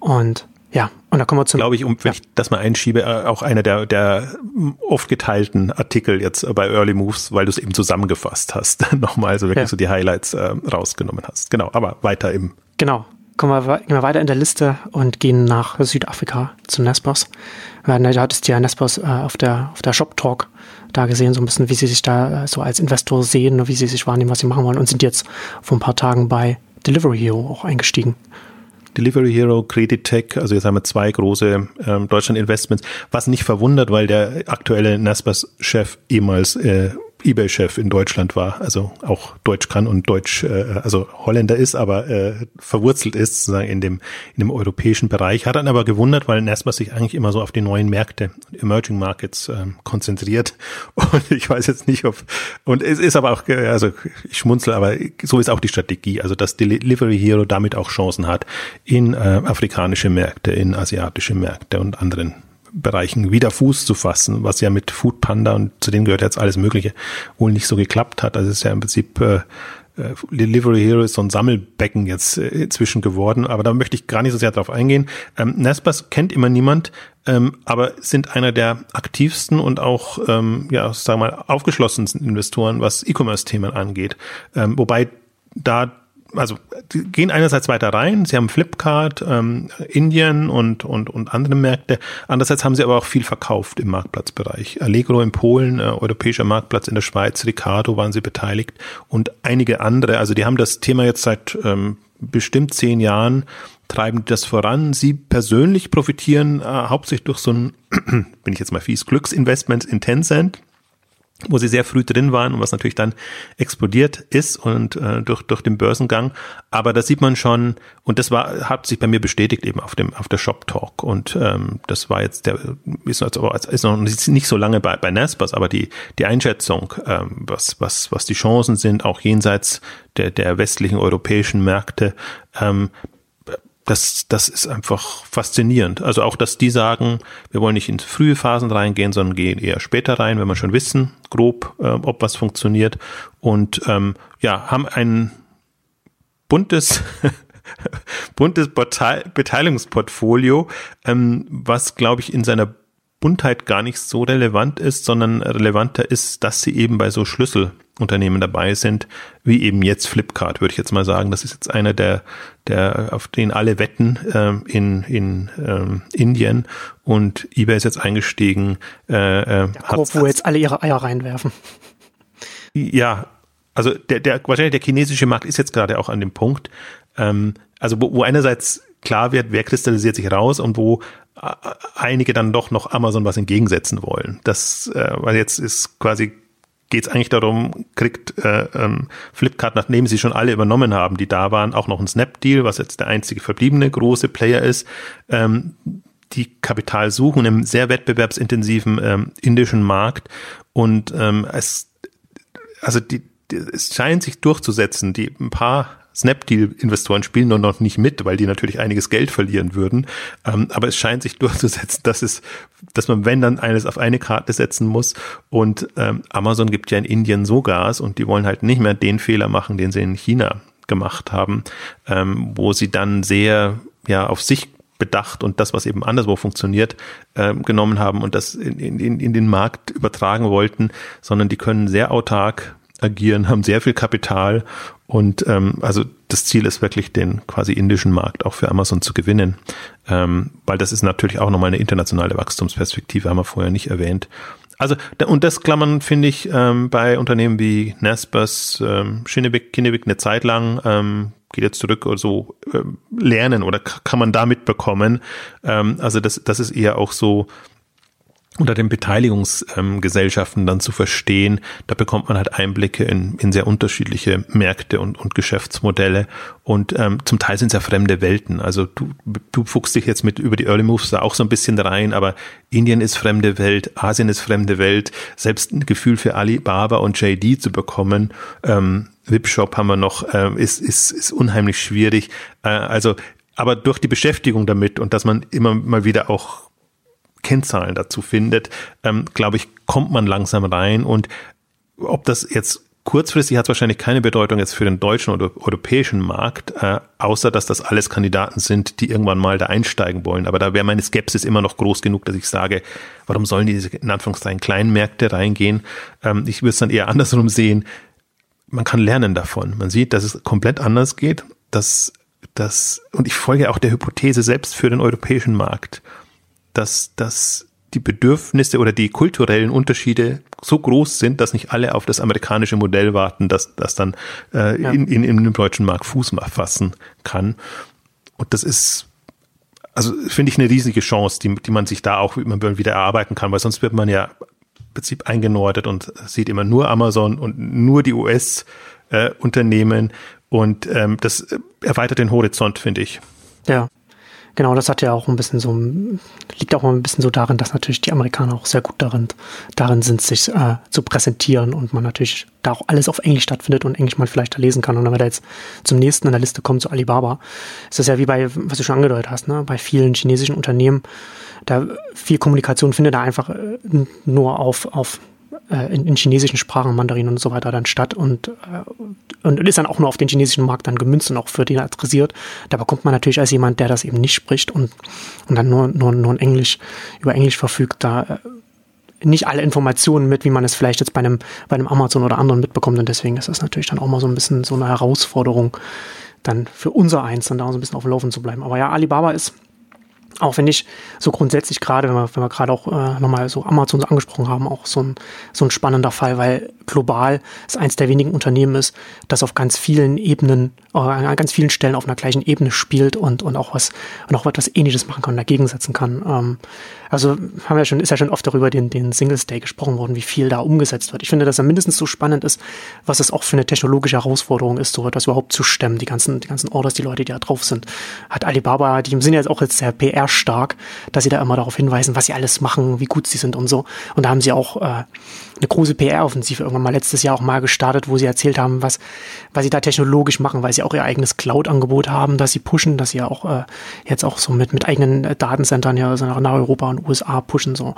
Speaker 1: Und ja, und da kommen wir zu.
Speaker 2: Glaube ich, um, wenn ja. ich das mal einschiebe, äh, auch einer der, der oft geteilten Artikel jetzt bei Early Moves, weil du es eben zusammengefasst hast, nochmal, also wirklich ja. so die Highlights äh, rausgenommen hast. Genau, aber weiter im.
Speaker 1: Genau. Kommen wir, gehen wir weiter in der Liste und gehen nach Südafrika zu Nespers. Da hattest du ja Nespers äh, auf der, auf der Shop Talk da gesehen, so ein bisschen, wie sie sich da äh, so als Investor sehen und wie sie sich wahrnehmen, was sie machen wollen und sind jetzt vor ein paar Tagen bei Delivery Hero auch eingestiegen.
Speaker 2: Delivery Hero, Credit Tech, also jetzt haben wir zwei große ähm, Deutschland Investments, was nicht verwundert, weil der aktuelle Naspers-Chef ehemals äh, eBay-Chef in Deutschland war, also auch Deutsch kann und Deutsch, äh, also Holländer ist, aber äh, verwurzelt ist sozusagen in dem in dem europäischen Bereich. Hat dann aber gewundert, weil Nasdaq sich eigentlich immer so auf die neuen Märkte, Emerging Markets äh, konzentriert. Und ich weiß jetzt nicht, ob und es ist aber auch, also ich schmunzel, aber so ist auch die Strategie, also dass Delivery Hero damit auch Chancen hat in äh, afrikanische Märkte, in asiatische Märkte und anderen Bereichen wieder Fuß zu fassen, was ja mit Food Panda und zu denen gehört jetzt alles Mögliche wohl nicht so geklappt hat. Also es ist ja im Prinzip äh, äh, Delivery Hero ist so ein Sammelbecken jetzt äh, inzwischen geworden, aber da möchte ich gar nicht so sehr drauf eingehen. Ähm, Naspers kennt immer niemand, ähm, aber sind einer der aktivsten und auch, ähm, ja, sagen wir mal, aufgeschlossensten Investoren, was E-Commerce-Themen angeht. Ähm, wobei da also die gehen einerseits weiter rein, sie haben Flipkart, ähm, Indien und, und, und andere Märkte. Andererseits haben sie aber auch viel verkauft im Marktplatzbereich. Allegro in Polen, äh, europäischer Marktplatz in der Schweiz, Ricardo waren sie beteiligt und einige andere. Also die haben das Thema jetzt seit ähm, bestimmt zehn Jahren treiben das voran. Sie persönlich profitieren äh, hauptsächlich durch so ein, bin ich jetzt mal fies, Glücksinvestment in Tencent wo sie sehr früh drin waren und was natürlich dann explodiert ist und äh, durch durch den Börsengang. Aber da sieht man schon und das war hat sich bei mir bestätigt eben auf dem auf der Shop Talk und ähm, das war jetzt der ist, also, ist noch nicht so lange bei bei Naspers, aber die die Einschätzung ähm, was was was die Chancen sind auch jenseits der der westlichen europäischen Märkte ähm, das, das ist einfach faszinierend. Also auch, dass die sagen, wir wollen nicht in frühe Phasen reingehen, sondern gehen eher später rein, wenn wir schon wissen, grob, äh, ob was funktioniert. Und ähm, ja, haben ein buntes buntes Beteiligungsportfolio, ähm, was, glaube ich, in seiner Buntheit gar nicht so relevant ist, sondern relevanter ist, dass sie eben bei so Schlüsselunternehmen dabei sind, wie eben jetzt Flipkart, würde ich jetzt mal sagen. Das ist jetzt einer der, der auf den alle wetten ähm, in, in ähm, Indien und eBay ist jetzt eingestiegen.
Speaker 1: Äh, äh, hat, wo jetzt alle ihre Eier reinwerfen.
Speaker 2: Ja, also der, der wahrscheinlich der chinesische Markt ist jetzt gerade auch an dem Punkt, ähm, also wo, wo einerseits klar wird, wer kristallisiert sich raus und wo einige dann doch noch Amazon was entgegensetzen wollen. Das, äh, weil jetzt ist quasi geht es eigentlich darum, kriegt äh, ähm, Flipkart, nachdem sie schon alle übernommen haben, die da waren, auch noch ein Snapdeal, was jetzt der einzige verbliebene große Player ist, ähm, die Kapital suchen im sehr wettbewerbsintensiven ähm, indischen Markt und ähm, es also die, die es scheint sich durchzusetzen, die ein paar Snapdeal-Investoren spielen nur noch nicht mit, weil die natürlich einiges Geld verlieren würden. Ähm, aber es scheint sich durchzusetzen, dass es, dass man, wenn dann eines auf eine Karte setzen muss. Und ähm, Amazon gibt ja in Indien so Gas und die wollen halt nicht mehr den Fehler machen, den sie in China gemacht haben, ähm, wo sie dann sehr ja auf sich bedacht und das, was eben anderswo funktioniert, äh, genommen haben und das in, in, in den Markt übertragen wollten, sondern die können sehr autark agieren, haben sehr viel Kapital und ähm, also das Ziel ist wirklich, den quasi indischen Markt auch für Amazon zu gewinnen, ähm, weil das ist natürlich auch nochmal eine internationale Wachstumsperspektive, haben wir vorher nicht erwähnt. Also und das klammern finde ich ähm, bei Unternehmen wie Naspers, ähm, Kinnevik, Kinnevik eine Zeit lang ähm, geht jetzt zurück oder so äh, lernen oder kann man damit bekommen. Ähm, also das das ist eher auch so unter den Beteiligungsgesellschaften dann zu verstehen. Da bekommt man halt Einblicke in, in sehr unterschiedliche Märkte und, und Geschäftsmodelle. Und ähm, zum Teil sind es ja fremde Welten. Also du, du fuchst dich jetzt mit über die Early Moves da auch so ein bisschen rein, aber Indien ist fremde Welt, Asien ist fremde Welt. Selbst ein Gefühl für Alibaba und JD zu bekommen, ähm, Webshop haben wir noch, äh, ist, ist, ist unheimlich schwierig. Äh, also aber durch die Beschäftigung damit und dass man immer mal wieder auch Kennzahlen dazu findet, ähm, glaube ich, kommt man langsam rein. Und ob das jetzt kurzfristig hat es wahrscheinlich keine Bedeutung jetzt für den deutschen oder europäischen Markt, äh, außer dass das alles Kandidaten sind, die irgendwann mal da einsteigen wollen. Aber da wäre meine Skepsis immer noch groß genug, dass ich sage, warum sollen diese in Anführungszeichen kleinen Märkte reingehen? Ähm, ich würde es dann eher andersrum sehen. Man kann lernen davon. Man sieht, dass es komplett anders geht. Dass das, und ich folge auch der Hypothese selbst für den europäischen Markt dass, dass die Bedürfnisse oder die kulturellen Unterschiede so groß sind, dass nicht alle auf das amerikanische Modell warten, dass das dann äh, ja. in, in, in dem deutschen Markt Fuß fassen kann. Und das ist, also finde ich eine riesige Chance, die, die man sich da auch wieder erarbeiten kann, weil sonst wird man ja im Prinzip eingenordet und sieht immer nur Amazon und nur die US-Unternehmen äh, und ähm, das erweitert den Horizont, finde ich.
Speaker 1: Ja. Genau, das hat ja auch ein bisschen so, liegt auch ein bisschen so darin, dass natürlich die Amerikaner auch sehr gut darin, darin sind, sich äh, zu präsentieren und man natürlich da auch alles auf Englisch stattfindet und Englisch mal vielleicht da lesen kann. Und wenn wir da jetzt zum nächsten in der Liste kommen, zu Alibaba, ist das ja wie bei, was du schon angedeutet hast, ne, bei vielen chinesischen Unternehmen, da viel Kommunikation findet da einfach äh, nur auf, auf äh, in, in, chinesischen Sprachen, Mandarin und so weiter dann statt und, äh, und ist dann auch nur auf den chinesischen Markt dann gemünzt und auch für den adressiert. Da bekommt man natürlich als jemand, der das eben nicht spricht und, und dann nur, nur, nur in Englisch, über Englisch verfügt, da äh, nicht alle Informationen mit, wie man es vielleicht jetzt bei einem, bei einem Amazon oder anderen mitbekommt. Und deswegen ist das natürlich dann auch mal so ein bisschen so eine Herausforderung, dann für unser Eins dann da so ein bisschen auf dem Laufen zu bleiben. Aber ja, Alibaba ist auch wenn ich so grundsätzlich gerade, wenn wir, wenn wir gerade auch äh, nochmal so Amazon angesprochen haben, auch so ein, so ein spannender Fall, weil global es eins der wenigen Unternehmen ist, das auf ganz vielen Ebenen, äh, an ganz vielen Stellen auf einer gleichen Ebene spielt und, und auch was, und auch etwas ähnliches machen kann, dagegen setzen kann. Ähm, also haben wir schon, ist ja schon oft darüber den, den Singles Day gesprochen worden, wie viel da umgesetzt wird. Ich finde, dass er mindestens so spannend ist, was es auch für eine technologische Herausforderung ist, so etwas überhaupt zu stemmen, die ganzen, die ganzen Orders, die Leute, die da drauf sind. Hat Alibaba, die sind ja jetzt auch jetzt sehr PR-stark, dass sie da immer darauf hinweisen, was sie alles machen, wie gut sie sind und so. Und da haben sie auch äh, eine große PR-Offensive irgendwann mal letztes Jahr auch mal gestartet, wo sie erzählt haben, was, was sie da technologisch machen, weil sie auch ihr eigenes Cloud-Angebot haben, dass sie pushen, dass sie ja auch äh, jetzt auch so mit, mit eigenen Datenzentren ja also nach Europa und USA pushen so.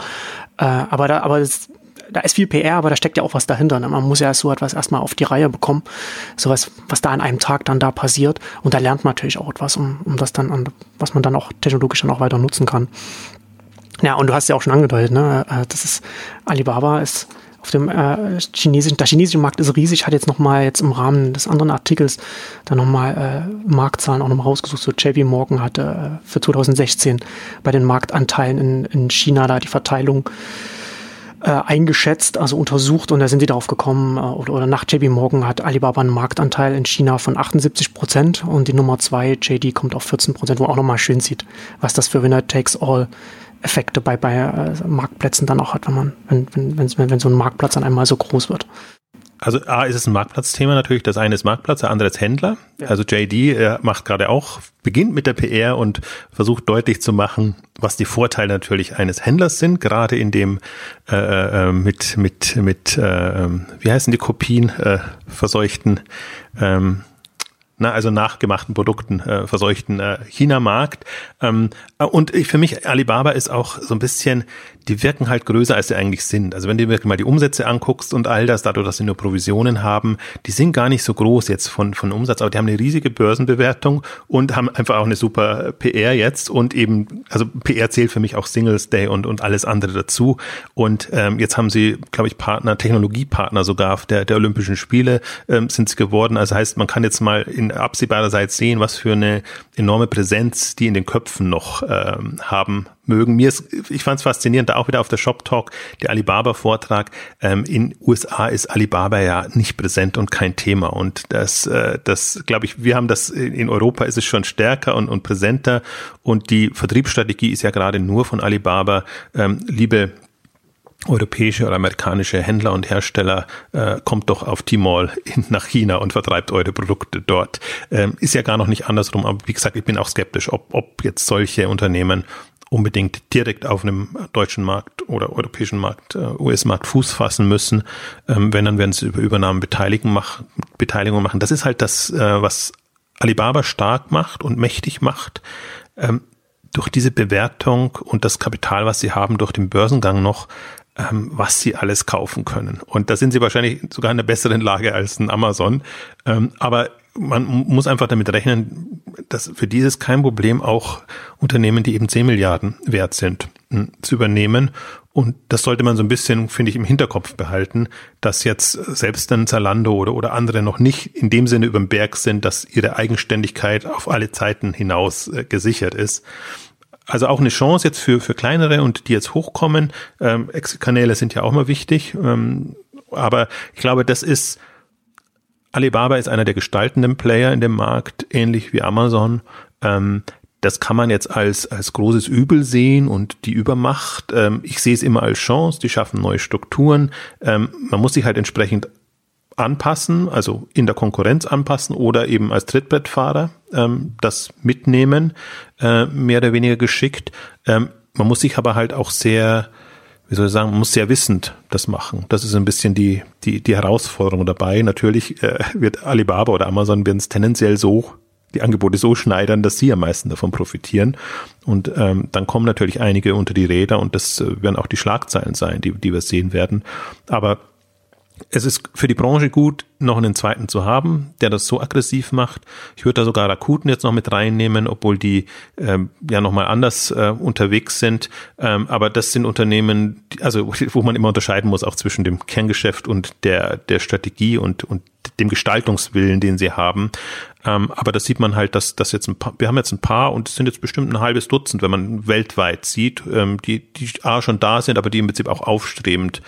Speaker 1: Äh, aber da, aber das, da ist viel PR, aber da steckt ja auch was dahinter. Ne? Man muss ja so etwas erstmal auf die Reihe bekommen. Sowas, was da an einem Tag dann da passiert. Und da lernt man natürlich auch etwas, um, um das dann an, was man dann auch technologisch dann auch weiter nutzen kann. Ja, und du hast ja auch schon angedeutet, ne? Äh, das ist Alibaba ist auf dem äh, chinesischen, der chinesische Markt ist riesig, hat jetzt nochmal jetzt im Rahmen des anderen Artikels dann nochmal äh, Marktzahlen auch nochmal rausgesucht. So JP Morgan hatte äh, für 2016 bei den Marktanteilen in, in China da die Verteilung äh, eingeschätzt, also untersucht und da sind sie darauf gekommen, äh, oder, oder nach JP Morgan hat Alibaba einen Marktanteil in China von 78 Prozent und die Nummer zwei JD kommt auf 14 Prozent, wo man auch nochmal schön sieht, was das für Winner Takes All Effekte bei, bei äh, Marktplätzen dann auch hat, wenn man, wenn, wenn, wenn, wenn so ein Marktplatz dann einmal so groß wird.
Speaker 2: Also A ist es ein Marktplatzthema natürlich. Das eine ist Marktplatz, der andere ist Händler. Ja. Also JD äh, macht gerade auch, beginnt mit der PR und versucht deutlich zu machen, was die Vorteile natürlich eines Händlers sind, gerade in dem äh, äh, mit, mit, mit äh, ähm, wie heißen die Kopien, äh, verseuchten ähm, na, also nachgemachten Produkten äh, verseuchten äh, China-Markt. Ähm, und ich, für mich, Alibaba ist auch so ein bisschen die wirken halt größer, als sie eigentlich sind. Also wenn du dir mal die Umsätze anguckst und all das, dadurch, dass sie nur Provisionen haben, die sind gar nicht so groß jetzt von, von Umsatz, aber die haben eine riesige Börsenbewertung und haben einfach auch eine super PR jetzt und eben, also PR zählt für mich auch Singles Day und, und alles andere dazu. Und ähm, jetzt haben sie, glaube ich, Partner, Technologiepartner sogar der, der Olympischen Spiele ähm, sind sie geworden. Also heißt, man kann jetzt mal in absehbarer Zeit sehen, was für eine enorme Präsenz die in den Köpfen noch ähm, haben mögen. Mir ist, ich fand es faszinierend, da auch wieder auf der Shop Talk, der Alibaba-Vortrag. Ähm, in USA ist Alibaba ja nicht präsent und kein Thema. Und das, äh, das glaube ich, wir haben das in Europa ist es schon stärker und, und präsenter. Und die Vertriebsstrategie ist ja gerade nur von Alibaba, ähm, liebe europäische oder amerikanische Händler und Hersteller, äh, kommt doch auf Tmall in, nach China und vertreibt eure Produkte dort. Ähm, ist ja gar noch nicht andersrum, aber wie gesagt, ich bin auch skeptisch, ob, ob jetzt solche Unternehmen unbedingt direkt auf einem deutschen Markt oder europäischen Markt, äh, US-Markt Fuß fassen müssen. Ähm, wenn, dann werden sie über Übernahmen Beteiligung machen, Beteiligung machen. Das ist halt das, äh, was Alibaba stark macht und mächtig macht. Ähm, durch diese Bewertung und das Kapital, was sie haben, durch den Börsengang noch, ähm, was sie alles kaufen können. Und da sind sie wahrscheinlich sogar in einer besseren Lage als ein Amazon. Aber man muss einfach damit rechnen, dass für dieses kein Problem auch Unternehmen, die eben 10 Milliarden wert sind, hm, zu übernehmen. Und das sollte man so ein bisschen, finde ich, im Hinterkopf behalten, dass jetzt selbst ein Zalando oder, oder andere noch nicht in dem Sinne über den Berg sind, dass ihre Eigenständigkeit auf alle Zeiten hinaus äh, gesichert ist. Also auch eine Chance jetzt für, für kleinere und die jetzt hochkommen. Ähm, Exit-Kanäle sind ja auch mal wichtig. Ähm, aber ich glaube, das ist, Alibaba ist einer der gestaltenden Player in dem Markt, ähnlich wie Amazon. Ähm, das kann man jetzt als, als großes Übel sehen und die Übermacht. Ähm, ich sehe es immer als Chance, die schaffen neue Strukturen. Ähm, man muss sich halt entsprechend anpassen, also in der Konkurrenz anpassen oder eben als Trittbrettfahrer ähm, das mitnehmen, äh, mehr oder weniger geschickt. Ähm, man muss sich aber halt auch sehr wie soll ich sagen, man muss sehr wissend das machen. Das ist ein bisschen die, die, die Herausforderung dabei. Natürlich äh, wird Alibaba oder Amazon werden es tendenziell so, die Angebote so schneidern, dass sie am meisten davon profitieren. Und ähm, dann kommen natürlich einige unter die Räder und das äh, werden auch die Schlagzeilen sein, die, die wir sehen werden. Aber es ist für die Branche gut, noch einen zweiten zu haben, der das so aggressiv macht. Ich würde da sogar Rakuten jetzt noch mit reinnehmen, obwohl die ähm, ja nochmal anders äh, unterwegs sind. Ähm, aber das sind Unternehmen, die, also wo man immer unterscheiden muss, auch zwischen dem Kerngeschäft und der, der Strategie und, und dem Gestaltungswillen, den sie haben. Ähm, aber das sieht man halt, dass das jetzt ein paar, wir haben jetzt ein paar und es sind jetzt bestimmt ein halbes Dutzend, wenn man weltweit sieht, ähm, die, die A schon da sind, aber die im Prinzip auch aufstrebend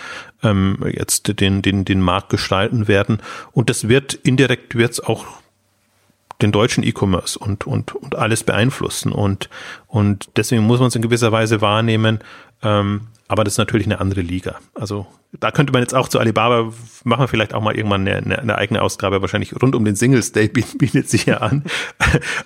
Speaker 2: ähm, jetzt den, den, den Markt gestalten werden. Und das wird indirekt wird's auch den deutschen E-Commerce und, und, und alles beeinflussen. Und, und deswegen muss man es in gewisser Weise wahrnehmen. Ähm, aber das ist natürlich eine andere Liga. Also da könnte man jetzt auch zu Alibaba, machen wir vielleicht auch mal irgendwann eine, eine, eigene Ausgabe, wahrscheinlich rund um den Singles Day bietet sich ja an.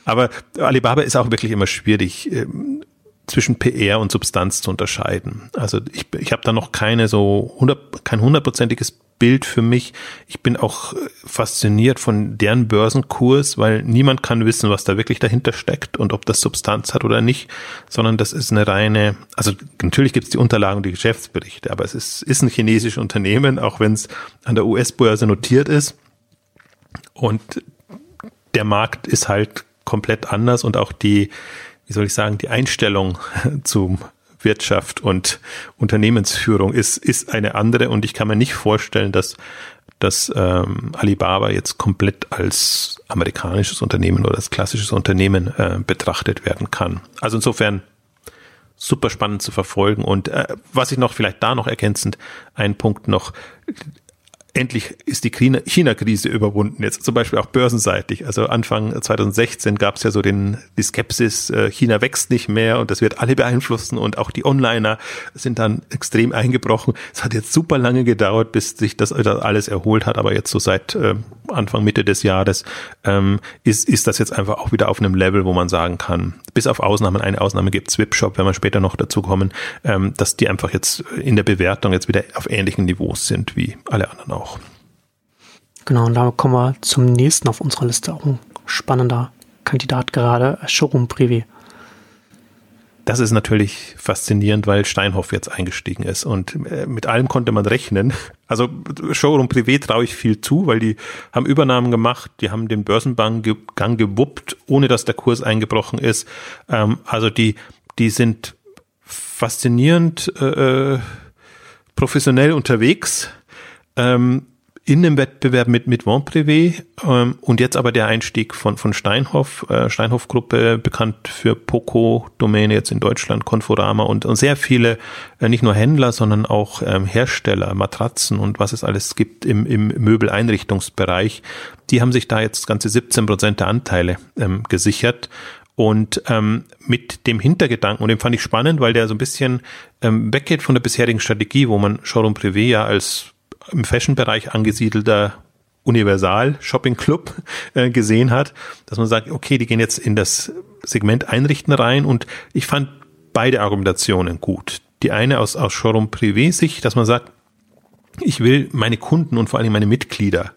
Speaker 2: Aber Alibaba ist auch wirklich immer schwierig ähm, zwischen PR und Substanz zu unterscheiden. Also ich, ich habe da noch keine so 100, kein hundertprozentiges Bild für mich. Ich bin auch äh, fasziniert von deren Börsenkurs, weil niemand kann wissen, was da wirklich dahinter steckt und ob das Substanz hat oder nicht, sondern das ist eine reine, also natürlich gibt es die Unterlagen und die Geschäftsberichte, aber es ist, ist ein chinesisches Unternehmen, auch wenn es an der US-Börse notiert ist. Und der Markt ist halt komplett anders und auch die, wie soll ich sagen, die Einstellung zum Wirtschaft und Unternehmensführung ist, ist eine andere und ich kann mir nicht vorstellen, dass, dass ähm, Alibaba jetzt komplett als amerikanisches Unternehmen oder als klassisches Unternehmen äh, betrachtet werden kann. Also insofern super spannend zu verfolgen und äh, was ich noch vielleicht da noch ergänzend, ein Punkt noch, endlich ist die China-Krise überwunden, jetzt zum Beispiel auch börsenseitig. Also Anfang 2016 gab es ja so den, die Skepsis, äh, China wächst nicht mehr und das wird alle beeinflussen und auch die Onliner sind dann extrem eingebrochen. Es hat jetzt super lange gedauert, bis sich das alles erholt hat, aber jetzt so seit äh, Anfang, Mitte des Jahres ähm, ist, ist das jetzt einfach auch wieder auf einem Level, wo man sagen kann, bis auf Ausnahmen, eine Ausnahme gibt Swipshop, wenn wir später noch dazu kommen, ähm, dass die einfach jetzt in der Bewertung jetzt wieder auf ähnlichen Niveaus sind wie alle anderen auch auch.
Speaker 1: Genau, und da kommen wir zum nächsten auf unserer Liste. Auch ein spannender Kandidat gerade, Showroom Privé.
Speaker 2: Das ist natürlich faszinierend, weil Steinhoff jetzt eingestiegen ist und äh, mit allem konnte man rechnen. Also Showroom Privé traue ich viel zu, weil die haben Übernahmen gemacht, die haben den Börsengang gewuppt, ohne dass der Kurs eingebrochen ist. Ähm, also die, die sind faszinierend äh, äh professionell unterwegs ähm, in dem Wettbewerb mit, mit Von Privé ähm, und jetzt aber der Einstieg von, von Steinhoff, äh, Steinhoff-Gruppe, bekannt für Poco-Domäne jetzt in Deutschland, Conforama und, und sehr viele, äh, nicht nur Händler, sondern auch ähm, Hersteller, Matratzen und was es alles gibt im, im Möbeleinrichtungsbereich. Die haben sich da jetzt ganze 17 Prozent der Anteile ähm, gesichert und ähm, mit dem Hintergedanken, und den fand ich spannend, weil der so ein bisschen ähm, weggeht von der bisherigen Strategie, wo man Showroom Privé ja als im Fashion-Bereich angesiedelter Universal-Shopping-Club äh, gesehen hat, dass man sagt, okay, die gehen jetzt in das Segment Einrichten rein und ich fand beide Argumentationen gut. Die eine aus, aus Showroom Privé-Sicht, dass man sagt, ich will meine Kunden und vor allem meine Mitglieder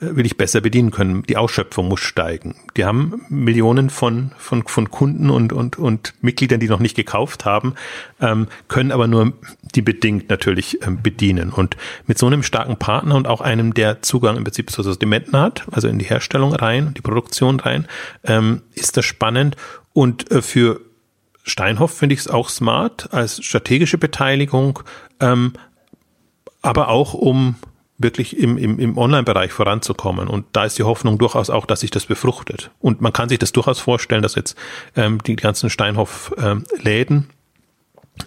Speaker 2: will ich besser bedienen können. Die Ausschöpfung muss steigen. Die haben Millionen von, von, von Kunden und, und, und Mitgliedern, die noch nicht gekauft haben, ähm, können aber nur die bedingt natürlich ähm, bedienen. Und mit so einem starken Partner und auch einem, der Zugang im Prinzip zu Sortimenten hat, also in die Herstellung rein, die Produktion rein, ähm, ist das spannend. Und äh, für Steinhoff finde ich es auch smart als strategische Beteiligung, ähm, aber auch um wirklich im, im, im Online-Bereich voranzukommen. Und da ist die Hoffnung durchaus auch, dass sich das befruchtet. Und man kann sich das durchaus vorstellen, dass jetzt ähm, die ganzen Steinhoff-Läden ähm,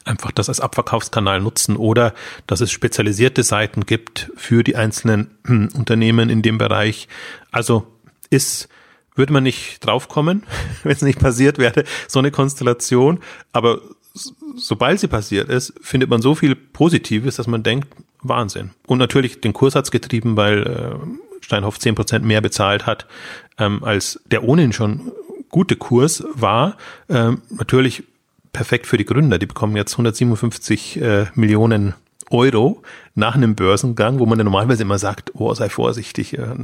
Speaker 2: einfach das als Abverkaufskanal nutzen oder dass es spezialisierte Seiten gibt für die einzelnen hm, Unternehmen in dem Bereich. Also ist würde man nicht draufkommen, wenn es nicht passiert wäre, so eine Konstellation. Aber sobald sie passiert ist, findet man so viel Positives, dass man denkt, Wahnsinn. Und natürlich den Kurs hat's getrieben, weil äh, Steinhoff zehn Prozent mehr bezahlt hat, ähm, als der ohnehin schon gute Kurs war. Ähm, natürlich perfekt für die Gründer. Die bekommen jetzt 157 äh, Millionen Euro nach einem Börsengang, wo man ja normalerweise immer sagt, oh, sei vorsichtig, äh,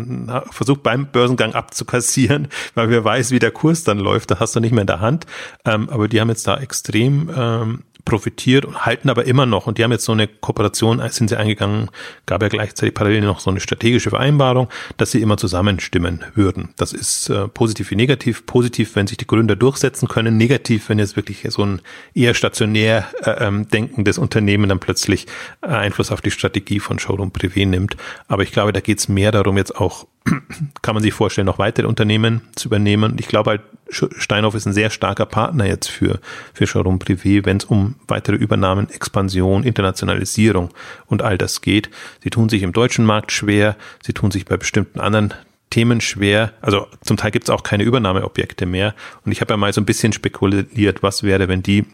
Speaker 2: versuch beim Börsengang abzukassieren, weil wer weiß, wie der Kurs dann läuft, da hast du nicht mehr in der Hand. Ähm, aber die haben jetzt da extrem ähm, profitiert und halten aber immer noch. Und die haben jetzt so eine Kooperation, sind sie eingegangen, gab ja gleichzeitig parallel noch so eine strategische Vereinbarung, dass sie immer zusammenstimmen würden. Das ist äh, positiv wie negativ. Positiv, wenn sich die Gründer durchsetzen können. Negativ, wenn jetzt wirklich so ein eher stationär äh, ähm, denkendes Unternehmen dann plötzlich äh, Einfluss auf die Strategie von Showroom Privé nimmt. Aber ich glaube, da geht es mehr darum, jetzt auch, kann man sich vorstellen, noch weitere Unternehmen zu übernehmen. Ich glaube halt, Steinhoff ist ein sehr starker Partner jetzt für, für Privé, wenn es um weitere Übernahmen, Expansion, Internationalisierung und all das geht. Sie tun sich im deutschen Markt schwer, sie tun sich bei bestimmten anderen Themen schwer. Also zum Teil gibt es auch keine Übernahmeobjekte mehr. Und ich habe ja mal so ein bisschen spekuliert, was wäre, wenn die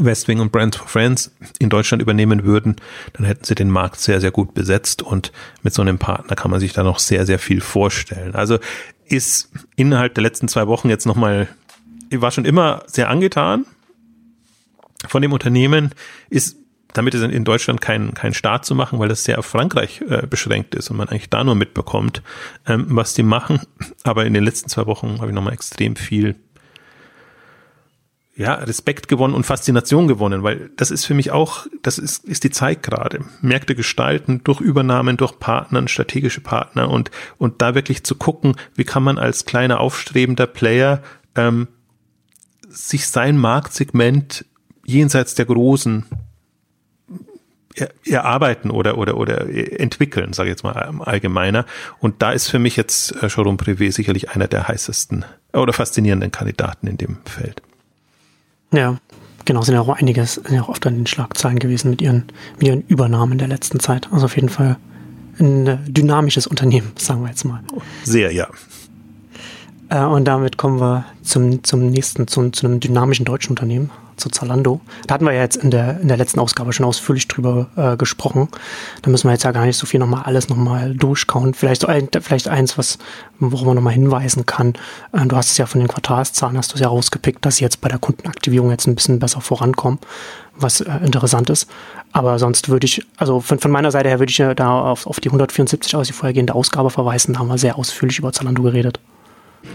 Speaker 2: Westwing und Brands for Friends in Deutschland übernehmen würden, dann hätten sie den Markt sehr, sehr gut besetzt und mit so einem Partner kann man sich da noch sehr, sehr viel vorstellen. Also ist innerhalb der letzten zwei Wochen jetzt nochmal, ich war schon immer sehr angetan von dem Unternehmen, ist damit ist in Deutschland kein, kein Start zu machen, weil das sehr auf Frankreich äh, beschränkt ist und man eigentlich da nur mitbekommt, ähm, was die machen. Aber in den letzten zwei Wochen habe ich nochmal extrem viel ja, Respekt gewonnen und Faszination gewonnen, weil das ist für mich auch, das ist, ist die Zeit gerade. Märkte gestalten durch Übernahmen, durch Partnern, strategische Partner und, und da wirklich zu gucken, wie kann man als kleiner aufstrebender Player ähm, sich sein Marktsegment jenseits der großen erarbeiten oder oder oder entwickeln, sage ich jetzt mal allgemeiner. Und da ist für mich jetzt äh, Showroom Privé sicherlich einer der heißesten oder faszinierenden Kandidaten in dem Feld.
Speaker 1: Ja, genau, sind ja auch einiges, sind ja auch oft an den Schlagzeilen gewesen mit ihren, mit ihren Übernahmen der letzten Zeit. Also auf jeden Fall ein äh, dynamisches Unternehmen, sagen wir jetzt mal.
Speaker 2: Sehr, ja.
Speaker 1: Äh, und damit kommen wir zum, zum nächsten, zum, zu einem dynamischen deutschen Unternehmen, zu Zalando. Da hatten wir ja jetzt in der, in der letzten Ausgabe schon ausführlich drüber äh, gesprochen. Da müssen wir jetzt ja gar nicht so viel nochmal alles nochmal durchkauen. Vielleicht so ein, vielleicht eins, was, worum man nochmal hinweisen kann. Äh, du hast es ja von den Quartalszahlen, hast du es ja rausgepickt, dass sie jetzt bei der Kundenaktivierung jetzt ein bisschen besser vorankommen, was äh, interessant ist. Aber sonst würde ich, also von, von meiner Seite her würde ich da auf, auf die 174 aus, die vorhergehende Ausgabe verweisen. Da haben wir sehr ausführlich über Zalando geredet.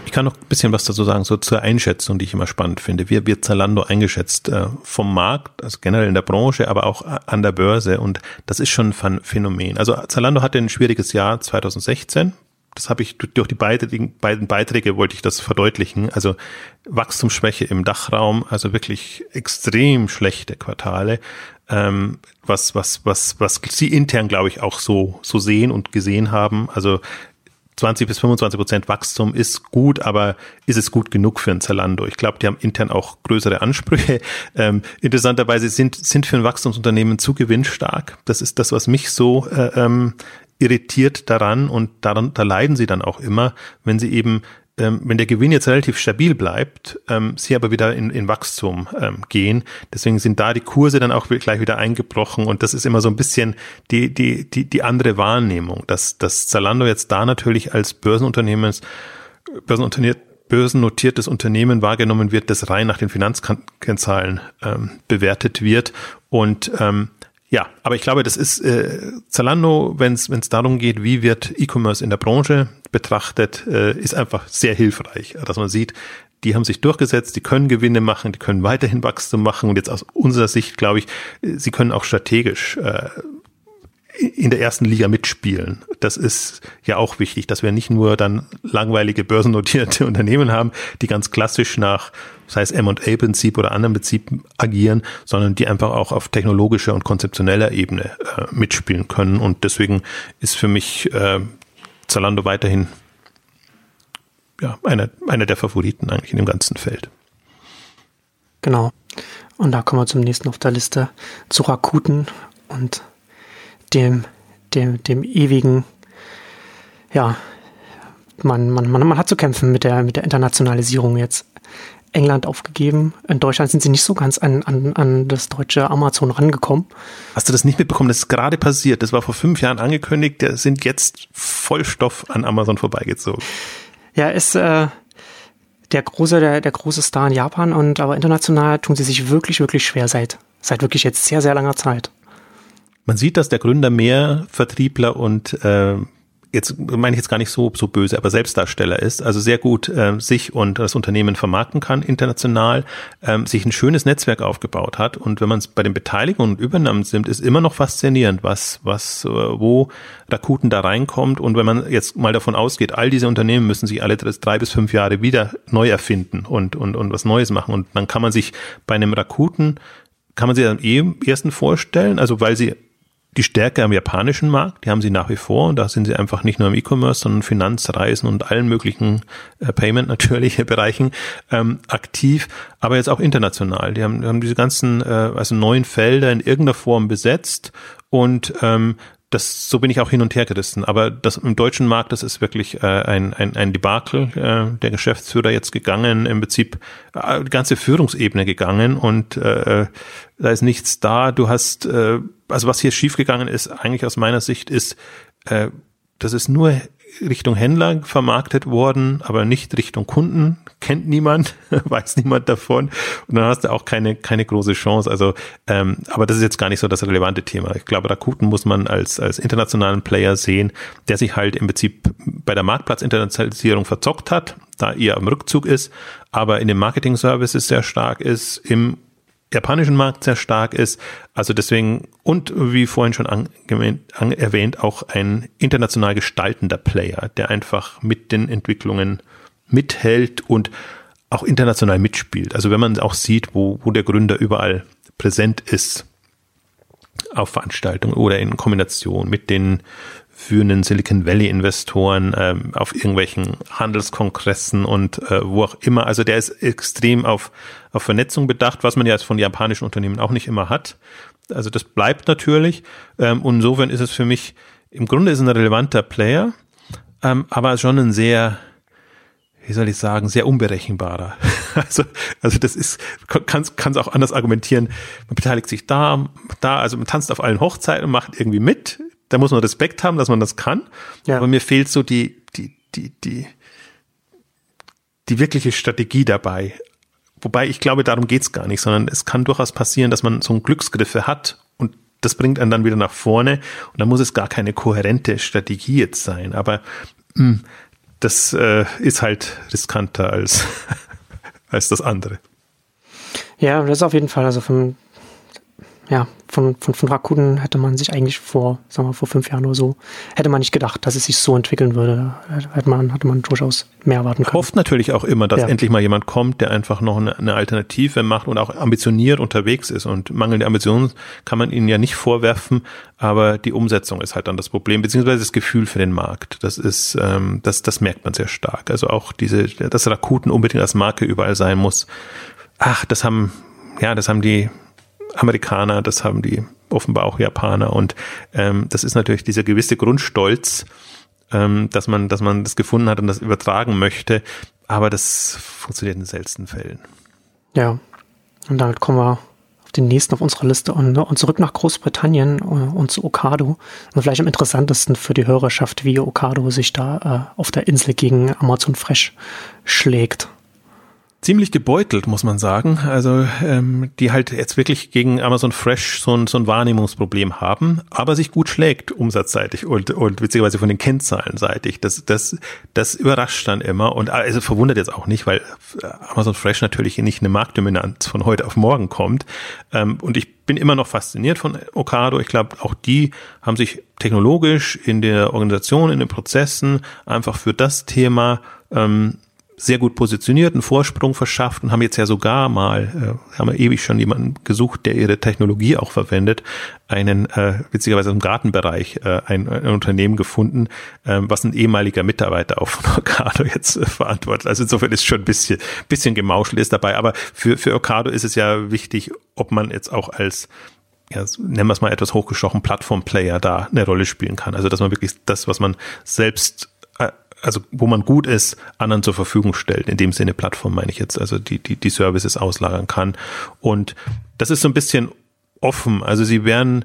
Speaker 2: Ich kann noch ein bisschen was dazu sagen, so zur Einschätzung, die ich immer spannend finde. Wie wird Zalando eingeschätzt äh, vom Markt, also generell in der Branche, aber auch an der Börse und das ist schon ein Phänomen. Also Zalando hatte ein schwieriges Jahr 2016. Das habe ich durch die beiden, beiden Beiträge wollte ich das verdeutlichen. Also Wachstumsschwäche im Dachraum, also wirklich extrem schlechte Quartale, ähm, was was was was sie intern glaube ich auch so so sehen und gesehen haben. Also 20 bis 25 Prozent Wachstum ist gut, aber ist es gut genug für ein Zalando? Ich glaube, die haben intern auch größere Ansprüche. Ähm, interessanterweise sind, sind für ein Wachstumsunternehmen zu gewinnstark. Das ist das, was mich so äh, ähm, irritiert daran und daran, da leiden sie dann auch immer, wenn sie eben ähm, wenn der Gewinn jetzt relativ stabil bleibt, ähm, sie aber wieder in, in Wachstum ähm, gehen. Deswegen sind da die Kurse dann auch gleich wieder eingebrochen und das ist immer so ein bisschen die, die, die, die andere Wahrnehmung, dass, dass Zalando jetzt da natürlich als Börsenunternehmen börsennotiertes Unternehmen wahrgenommen wird, das rein nach den Finanzkennzahlen ähm, bewertet wird. Und ähm, ja, aber ich glaube, das ist äh, Zalando, wenn es darum geht, wie wird E-Commerce in der Branche betrachtet, äh, ist einfach sehr hilfreich, dass man sieht, die haben sich durchgesetzt, die können Gewinne machen, die können weiterhin Wachstum machen und jetzt aus unserer Sicht glaube ich, äh, sie können auch strategisch äh, in der ersten Liga mitspielen. Das ist ja auch wichtig, dass wir nicht nur dann langweilige börsennotierte Unternehmen haben, die ganz klassisch nach, sei es M&A-Prinzip oder anderen Prinzipien agieren, sondern die einfach auch auf technologischer und konzeptioneller Ebene äh, mitspielen können. Und deswegen ist für mich äh, Zalando weiterhin ja, einer, einer der Favoriten eigentlich in dem ganzen Feld.
Speaker 1: Genau. Und da kommen wir zum nächsten auf der Liste, zu Rakuten und dem, dem, dem ewigen, ja, man, man, man, man hat zu kämpfen mit der, mit der Internationalisierung jetzt. England aufgegeben. In Deutschland sind sie nicht so ganz an, an, an das deutsche Amazon rangekommen.
Speaker 2: Hast du das nicht mitbekommen? Das ist gerade passiert. Das war vor fünf Jahren angekündigt. Der sind jetzt Vollstoff an Amazon vorbeigezogen.
Speaker 1: Ja, ist äh, der große, der, der große Star in Japan und aber international tun sie sich wirklich, wirklich schwer seit, seit wirklich jetzt sehr, sehr langer Zeit.
Speaker 2: Man sieht, dass der Gründer mehr Vertriebler und äh, jetzt meine ich jetzt gar nicht so so böse, aber Selbstdarsteller ist, also sehr gut äh, sich und das Unternehmen vermarkten kann international, ähm, sich ein schönes Netzwerk aufgebaut hat. Und wenn man es bei den Beteiligungen und Übernahmen nimmt, ist immer noch faszinierend, was was äh, wo Rakuten da reinkommt. Und wenn man jetzt mal davon ausgeht, all diese Unternehmen müssen sich alle drei bis fünf Jahre wieder neu erfinden und und und was Neues machen. Und dann kann man sich bei einem Rakuten kann man sich am eh ersten vorstellen, also weil sie die Stärke am japanischen Markt, die haben sie nach wie vor und da sind sie einfach nicht nur im E-Commerce, sondern Finanzreisen und allen möglichen äh, Payment natürlich Bereichen ähm, aktiv, aber jetzt auch international. Die haben, die haben diese ganzen äh, also neuen Felder in irgendeiner Form besetzt und ähm, das, so bin ich auch hin und her gerissen. Aber das im deutschen Markt, das ist wirklich äh, ein, ein, ein Debakel. Äh, der Geschäftsführer jetzt gegangen, im Prinzip äh, die ganze Führungsebene gegangen und äh, da ist nichts da. Du hast, äh, also was hier schiefgegangen ist, eigentlich aus meiner Sicht, ist, äh, dass es nur Richtung Händler vermarktet worden, aber nicht Richtung Kunden. Kennt niemand, weiß niemand davon. Und dann hast du auch keine, keine große Chance. Also, ähm, aber das ist jetzt gar nicht so das relevante Thema. Ich glaube, Rakuten muss man als, als internationalen Player sehen, der sich halt im Prinzip bei der Marktplatzinternationalisierung verzockt hat, da eher am Rückzug ist, aber in den Marketing-Services sehr stark ist, im japanischen Markt sehr stark ist. Also deswegen, und wie vorhin schon an, an, erwähnt, auch ein international gestaltender Player, der einfach mit den Entwicklungen mithält und auch international mitspielt. Also wenn man auch sieht, wo, wo der Gründer überall präsent ist auf Veranstaltungen oder in Kombination mit den führenden Silicon Valley Investoren ähm, auf irgendwelchen Handelskongressen und äh, wo auch immer. Also der ist extrem auf, auf Vernetzung bedacht, was man ja von japanischen Unternehmen auch nicht immer hat. Also das bleibt natürlich. Ähm, und insofern ist es für mich, im Grunde ist ein relevanter Player, ähm, aber schon ein sehr, wie soll ich sagen, sehr unberechenbarer. Also, also das ist, kann es auch anders argumentieren. Man beteiligt sich da, da, also man tanzt auf allen Hochzeiten und macht irgendwie mit da muss man Respekt haben, dass man das kann. Ja. Aber mir fehlt so die, die, die, die, die wirkliche Strategie dabei. Wobei ich glaube, darum geht's gar nicht, sondern es kann durchaus passieren, dass man so einen Glücksgriffe hat und das bringt einen dann wieder nach vorne und dann muss es gar keine kohärente Strategie jetzt sein. Aber mh, hm, das äh, ist halt riskanter als, als das andere.
Speaker 1: Ja, das ist auf jeden Fall, also vom ja, von, von, von Rakuten hätte man sich eigentlich vor, sagen wir, vor fünf Jahren oder so, hätte man nicht gedacht, dass es sich so entwickeln würde. Hätte man, hatte man durchaus mehr erwarten können.
Speaker 2: Hofft natürlich auch immer, dass ja. endlich mal jemand kommt, der einfach noch eine, eine, Alternative macht und auch ambitioniert unterwegs ist. Und mangelnde Ambitionen kann man ihnen ja nicht vorwerfen, aber die Umsetzung ist halt dann das Problem, beziehungsweise das Gefühl für den Markt. Das ist, ähm, das, das merkt man sehr stark. Also auch diese, dass Rakuten unbedingt als Marke überall sein muss. Ach, das haben, ja, das haben die Amerikaner, das haben die offenbar auch Japaner und ähm, das ist natürlich dieser gewisse Grundstolz, ähm, dass man, dass man das gefunden hat und das übertragen möchte, aber das funktioniert in seltenen Fällen.
Speaker 1: Ja, und damit kommen wir auf den nächsten auf unserer Liste und, und zurück nach Großbritannien äh, und zu Okado. Und vielleicht am interessantesten für die Hörerschaft, wie Okado sich da äh, auf der Insel gegen Amazon Fresh schlägt
Speaker 2: ziemlich gebeutelt, muss man sagen. Also ähm, die halt jetzt wirklich gegen Amazon Fresh so ein, so ein Wahrnehmungsproblem haben, aber sich gut schlägt umsatzseitig und, und witzigerweise von den Kennzahlen seitig. Das, das, das überrascht dann immer und also verwundert jetzt auch nicht, weil Amazon Fresh natürlich nicht eine Marktdominanz von heute auf morgen kommt. Ähm, und ich bin immer noch fasziniert von Okado. Ich glaube, auch die haben sich technologisch in der Organisation, in den Prozessen einfach für das Thema ähm, sehr gut positioniert, einen Vorsprung verschafft und haben jetzt ja sogar mal, äh, haben wir ewig schon jemanden gesucht, der ihre Technologie auch verwendet, einen, äh, witzigerweise im Gartenbereich, äh, ein, ein Unternehmen gefunden, äh, was ein ehemaliger Mitarbeiter auf Ocado jetzt äh, verantwortet. Also insofern ist schon ein bisschen, bisschen gemauschelt ist dabei. Aber für, für Ocado ist es ja wichtig, ob man jetzt auch als ja, nennen wir es mal etwas hochgestochen, Plattform-Player da eine Rolle spielen kann. Also dass man wirklich das, was man selbst also wo man gut ist, anderen zur Verfügung stellt. In dem Sinne Plattform meine ich jetzt, also die, die, die Services auslagern kann. Und das ist so ein bisschen offen. Also sie werden,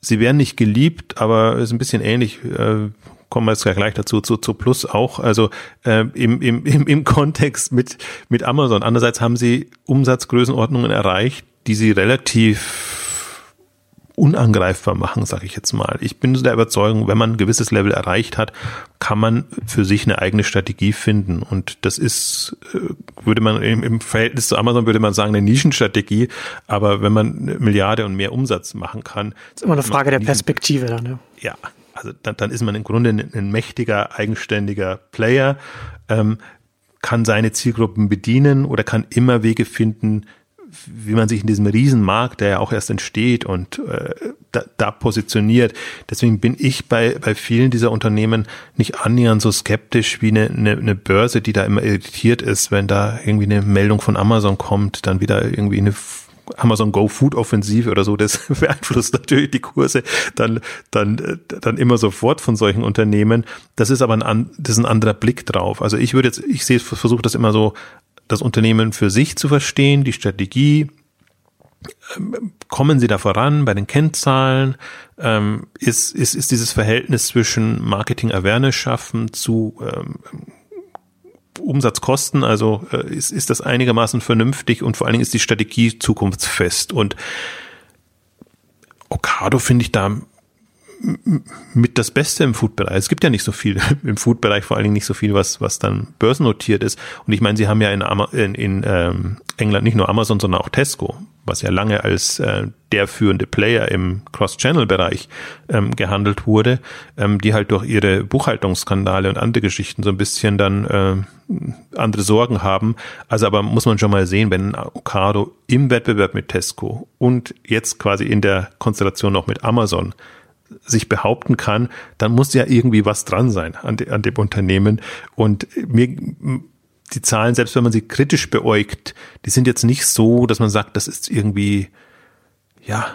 Speaker 2: sie werden nicht geliebt, aber ist ein bisschen ähnlich. Äh, kommen wir jetzt gleich dazu, zu, zu Plus auch, also äh, im, im, im, im Kontext mit, mit Amazon. Andererseits haben sie Umsatzgrößenordnungen erreicht, die sie relativ unangreifbar machen, sage ich jetzt mal. Ich bin der Überzeugung, wenn man ein gewisses Level erreicht hat, kann man für sich eine eigene Strategie finden. Und das ist, äh, würde man im, im Verhältnis zu Amazon würde man sagen, eine Nischenstrategie. Aber wenn man eine Milliarde und mehr Umsatz machen kann.
Speaker 1: ist immer eine Frage der Perspektive dann, ja.
Speaker 2: Ja, also dann, dann ist man im Grunde ein, ein mächtiger, eigenständiger Player, ähm, kann seine Zielgruppen bedienen oder kann immer Wege finden, wie man sich in diesem Riesenmarkt, der ja auch erst entsteht und äh, da, da positioniert. Deswegen bin ich bei, bei vielen dieser Unternehmen nicht annähernd so skeptisch wie eine, eine, eine Börse, die da immer irritiert ist, wenn da irgendwie eine Meldung von Amazon kommt, dann wieder irgendwie eine Amazon Go Food Offensive oder so, das beeinflusst natürlich die Kurse dann, dann, dann immer sofort von solchen Unternehmen. Das ist aber ein, das ist ein anderer Blick drauf. Also ich würde jetzt, ich sehe, versuche das immer so das Unternehmen für sich zu verstehen, die Strategie, ähm, kommen sie da voran bei den Kennzahlen? Ähm, ist, ist, ist dieses Verhältnis zwischen Marketing Awareness schaffen zu ähm, Umsatzkosten, also äh, ist, ist das einigermaßen vernünftig und vor allen Dingen ist die Strategie zukunftsfest. Und Okado finde ich da mit das Beste im Food-Bereich. Es gibt ja nicht so viel im Food-Bereich, vor allen Dingen nicht so viel, was, was dann börsennotiert ist. Und ich meine, sie haben ja in, in, in ähm, England nicht nur Amazon, sondern auch Tesco, was ja lange als äh, der führende Player im Cross-Channel-Bereich ähm, gehandelt wurde, ähm, die halt durch ihre Buchhaltungsskandale und andere Geschichten so ein bisschen dann äh, andere Sorgen haben. Also aber muss man schon mal sehen, wenn Ocado im Wettbewerb mit Tesco und jetzt quasi in der Konstellation noch mit Amazon sich behaupten kann, dann muss ja irgendwie was dran sein an, de, an dem Unternehmen. Und mir, die Zahlen, selbst wenn man sie kritisch beäugt, die sind jetzt nicht so, dass man sagt, das ist irgendwie, ja,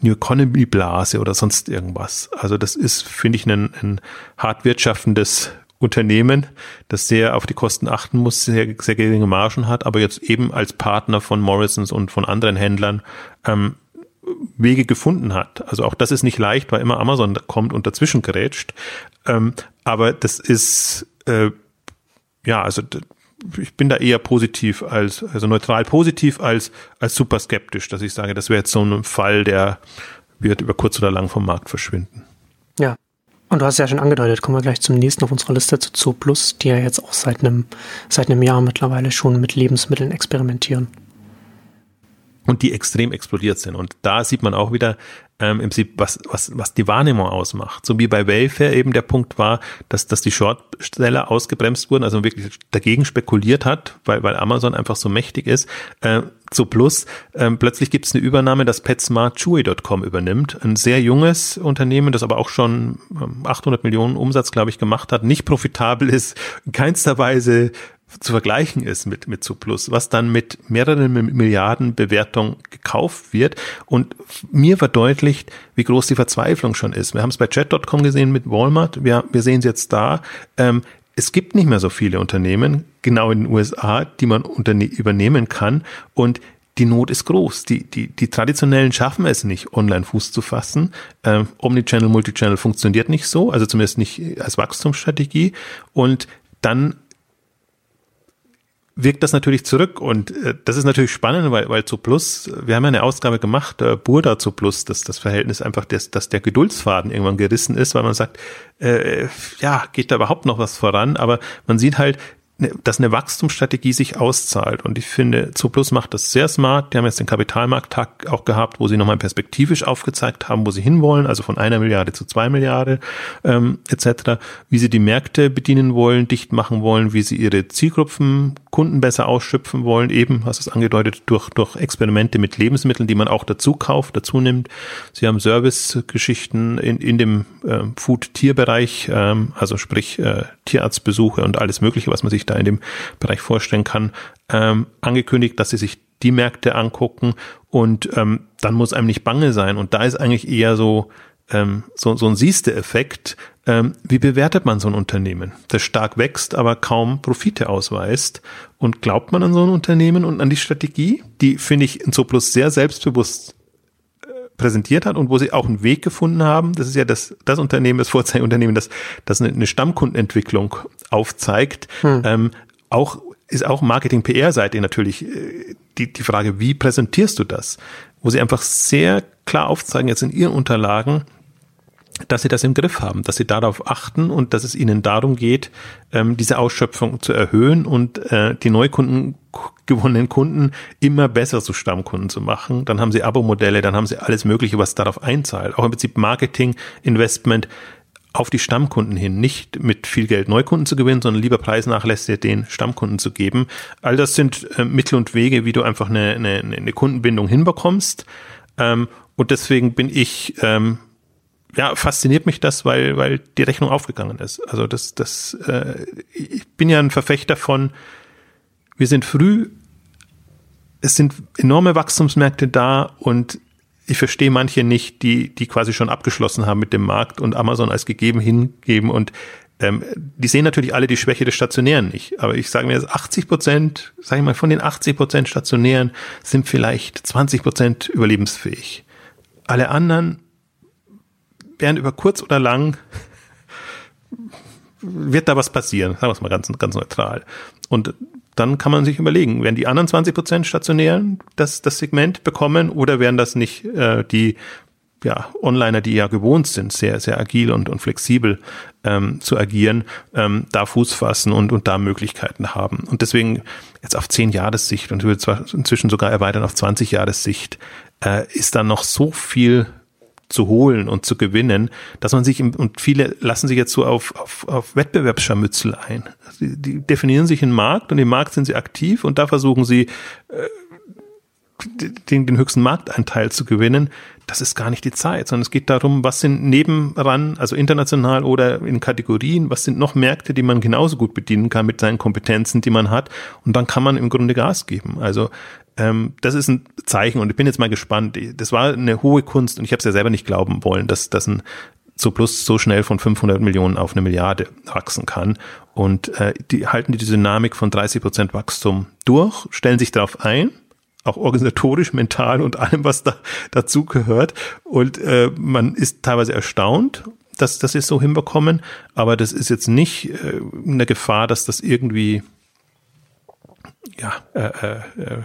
Speaker 2: New Economy Blase oder sonst irgendwas. Also das ist, finde ich, ein, ein hart wirtschaftendes Unternehmen, das sehr auf die Kosten achten muss, sehr, sehr geringe Margen hat, aber jetzt eben als Partner von Morrisons und von anderen Händlern ähm, Wege gefunden hat. Also auch das ist nicht leicht, weil immer Amazon kommt und dazwischen gerätscht. Ähm, aber das ist, äh, ja, also ich bin da eher positiv als, also neutral positiv als, als super skeptisch, dass ich sage, das wäre jetzt so ein Fall, der wird über kurz oder lang vom Markt verschwinden.
Speaker 1: Ja. Und du hast ja schon angedeutet, kommen wir gleich zum nächsten auf unserer Liste zu Zoo Plus, die ja jetzt auch seit einem, seit einem Jahr mittlerweile schon mit Lebensmitteln experimentieren
Speaker 2: und die extrem explodiert sind. Und da sieht man auch wieder ähm, im Prinzip, was, was, was die Wahrnehmung ausmacht. So wie bei Wayfair eben der Punkt war, dass, dass die Shortsteller ausgebremst wurden, also wirklich dagegen spekuliert hat, weil, weil Amazon einfach so mächtig ist. Äh, so plus, ähm, plötzlich gibt es eine Übernahme, dass PetSmart Chewy.com übernimmt. Ein sehr junges Unternehmen, das aber auch schon 800 ähm, Millionen Umsatz, glaube ich, gemacht hat, nicht profitabel ist, in keinster Weise zu vergleichen ist mit, mit Zuplus, was dann mit mehreren Milliarden Bewertung gekauft wird. Und mir verdeutlicht, wie groß die Verzweiflung schon ist. Wir haben es bei chat.com gesehen mit Walmart, wir, wir sehen es jetzt da. Ähm, es gibt nicht mehr so viele Unternehmen, genau in den USA, die man übernehmen kann. Und die Not ist groß. Die, die, die traditionellen schaffen es nicht, online Fuß zu fassen. Ähm, Omnichannel, Multichannel funktioniert nicht so, also zumindest nicht als Wachstumsstrategie. Und dann wirkt das natürlich zurück und äh, das ist natürlich spannend, weil, weil zu Plus, wir haben ja eine Ausgabe gemacht, äh, Burda zu Plus, dass das Verhältnis einfach, des, dass der Geduldsfaden irgendwann gerissen ist, weil man sagt, äh, ja, geht da überhaupt noch was voran, aber man sieht halt, Ne, dass eine Wachstumsstrategie sich auszahlt. Und ich finde, Zuplus macht das sehr smart. Die haben jetzt den Kapitalmarkttag auch gehabt, wo sie nochmal perspektivisch aufgezeigt haben, wo sie hinwollen, also von einer Milliarde zu zwei Milliarden ähm, etc., wie sie die Märkte bedienen wollen, dicht machen wollen, wie sie ihre Zielgruppen, Kunden besser ausschöpfen wollen, eben, hast es angedeutet, durch, durch Experimente mit Lebensmitteln, die man auch dazu kauft, dazu nimmt. Sie haben Servicegeschichten in, in dem äh, Food-Tier-Bereich, ähm, also sprich äh, Tierarztbesuche und alles Mögliche, was man sich da in dem Bereich vorstellen kann, ähm, angekündigt, dass sie sich die Märkte angucken und ähm, dann muss einem nicht bange sein. Und da ist eigentlich eher so, ähm, so, so ein Siehste-Effekt. Ähm, wie bewertet man so ein Unternehmen, das stark wächst, aber kaum Profite ausweist? Und glaubt man an so ein Unternehmen und an die Strategie, die, finde ich, in Soplus sehr selbstbewusst präsentiert hat und wo sie auch einen Weg gefunden haben. Das ist ja das, das Unternehmen, das Vorzeigeunternehmen, das, das eine, eine Stammkundenentwicklung aufzeigt. Hm. Ähm, auch ist auch Marketing-PR-Seite natürlich äh, die, die Frage, wie präsentierst du das? Wo sie einfach sehr klar aufzeigen, jetzt in ihren Unterlagen, dass sie das im Griff haben, dass sie darauf achten und dass es ihnen darum geht, ähm, diese Ausschöpfung zu erhöhen und äh, die Neukunden gewonnenen Kunden immer besser zu Stammkunden zu machen. Dann haben sie Abo-Modelle, dann haben sie alles Mögliche, was darauf einzahlt. Auch im Prinzip Marketing, Investment auf die Stammkunden hin, nicht mit viel Geld Neukunden zu gewinnen, sondern lieber preisnachlässig den Stammkunden zu geben. All das sind äh, Mittel und Wege, wie du einfach eine, eine, eine Kundenbindung hinbekommst. Ähm, und deswegen bin ich ähm, ja, fasziniert mich das, weil, weil die Rechnung aufgegangen ist. Also das, das, äh, ich bin ja ein Verfechter von, wir sind früh, es sind enorme Wachstumsmärkte da und ich verstehe manche nicht, die, die quasi schon abgeschlossen haben mit dem Markt und Amazon als gegeben hingeben und ähm, die sehen natürlich alle die Schwäche des Stationären nicht. Aber ich sage mir jetzt 80 Prozent, sage ich mal, von den 80 Prozent Stationären sind vielleicht 20 Prozent überlebensfähig. Alle anderen werden über kurz oder lang wird da was passieren, sagen wir es mal ganz, ganz neutral. Und dann kann man sich überlegen, werden die anderen 20 Prozent Stationären das, das Segment bekommen oder werden das nicht äh, die ja, Onliner, die ja gewohnt sind, sehr, sehr agil und, und flexibel ähm, zu agieren, ähm, da Fuß fassen und, und da Möglichkeiten haben. Und deswegen jetzt auf zehn Jahressicht und würde zwar inzwischen sogar erweitern auf 20 Jahressicht, äh, ist da noch so viel zu holen und zu gewinnen, dass man sich, im, und viele lassen sich jetzt so auf, auf, auf Wettbewerbsscharmützel ein. Die, die definieren sich einen Markt und im Markt sind sie aktiv und da versuchen sie, äh, den, den höchsten Markteinteil zu gewinnen, das ist gar nicht die Zeit, sondern es geht darum, was sind nebenan, also international oder in Kategorien, was sind noch Märkte, die man genauso gut bedienen kann mit seinen Kompetenzen, die man hat. Und dann kann man im Grunde Gas geben. Also ähm, das ist ein Zeichen und ich bin jetzt mal gespannt. Das war eine hohe Kunst und ich habe es ja selber nicht glauben wollen, dass das ein so plus so schnell von 500 Millionen auf eine Milliarde wachsen kann. Und äh, die halten die Dynamik von 30 Prozent Wachstum durch, stellen sich darauf ein auch organisatorisch, mental und allem, was da dazu gehört. Und äh, man ist teilweise erstaunt, dass, dass sie es so hinbekommen, aber das ist jetzt nicht äh, eine Gefahr, dass das irgendwie, ja, äh, äh, äh,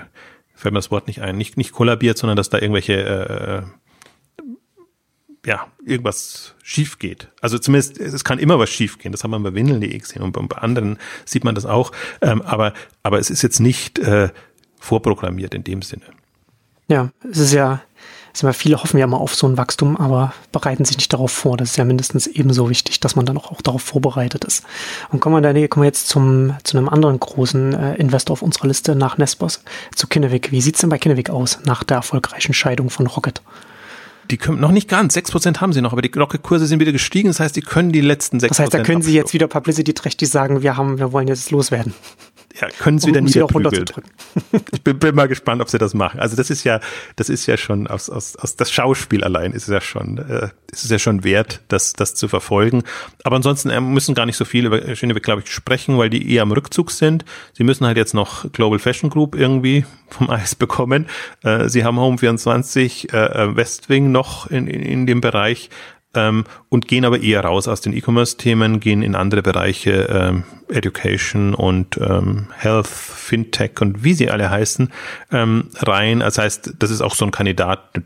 Speaker 2: fällt mir das Wort nicht ein, nicht, nicht kollabiert, sondern dass da irgendwelche äh, äh ja, irgendwas schief geht. Also zumindest, es kann immer was schief gehen. Das haben wir bei Windeln.de gesehen und bei anderen sieht man das auch. Ähm, aber, aber es ist jetzt nicht äh, vorprogrammiert in dem Sinne.
Speaker 1: Ja, es ist ja, es immer viele hoffen ja mal auf so ein Wachstum, aber bereiten sich nicht darauf vor. Das ist ja mindestens ebenso wichtig, dass man dann auch, auch darauf vorbereitet ist. Und kommen wir, da, kommen wir jetzt zum, zu einem anderen großen äh, Investor auf unserer Liste nach Nespos, zu Kinnevik. Wie sieht's denn bei Kinnevik aus nach der erfolgreichen Scheidung von Rocket?
Speaker 2: Die können noch nicht ganz, 6% haben sie noch, aber die Rocket-Kurse sind wieder gestiegen, das heißt, die können die letzten 6%
Speaker 1: Das heißt, da können sie jetzt wieder publicity-trächtig sagen, wir haben, wir wollen jetzt loswerden
Speaker 2: ja, können sie um, wieder niederprügeln. ich bin, bin, mal gespannt, ob sie das machen. Also das ist ja, das ist ja schon aus, aus, aus das Schauspiel allein ist ja schon, äh, ist es ja schon wert, das, das zu verfolgen. Aber ansonsten äh, müssen gar nicht so viel über Schönebeck, glaube ich, sprechen, weil die eher am Rückzug sind. Sie müssen halt jetzt noch Global Fashion Group irgendwie vom Eis bekommen. Äh, sie haben Home 24, äh, äh, Westwing noch in, in, in dem Bereich ähm, und gehen aber eher raus aus den E-Commerce-Themen, gehen in andere Bereiche, ähm, Education und ähm, Health, Fintech und wie sie alle heißen, ähm, rein. Das heißt, das ist auch so ein Kandidat,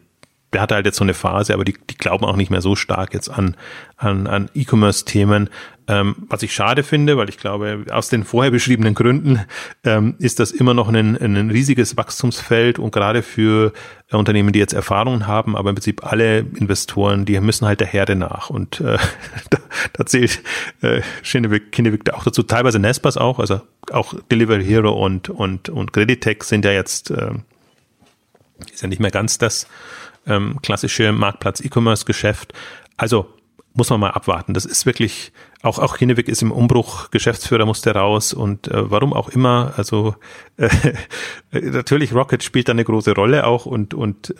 Speaker 2: der hatte halt jetzt so eine Phase, aber die, die glauben auch nicht mehr so stark jetzt an, an, an E-Commerce-Themen. Ähm, was ich schade finde, weil ich glaube, aus den vorher beschriebenen Gründen ähm, ist das immer noch ein, ein riesiges Wachstumsfeld und gerade für äh, Unternehmen, die jetzt Erfahrungen haben, aber im Prinzip alle Investoren, die müssen halt der Herde nach und äh, da, da zählt äh, Kinnevik, Kinnevik auch dazu, teilweise Nespas auch, also auch Delivery Hero und, und, und Creditec sind ja jetzt, äh, ist ja nicht mehr ganz das ähm, klassische Marktplatz-E-Commerce-Geschäft. Also muss man mal abwarten. Das ist wirklich, auch, auch Hinewig ist im Umbruch, Geschäftsführer musste raus und äh, warum auch immer. Also äh, natürlich Rocket spielt da eine große Rolle auch und, und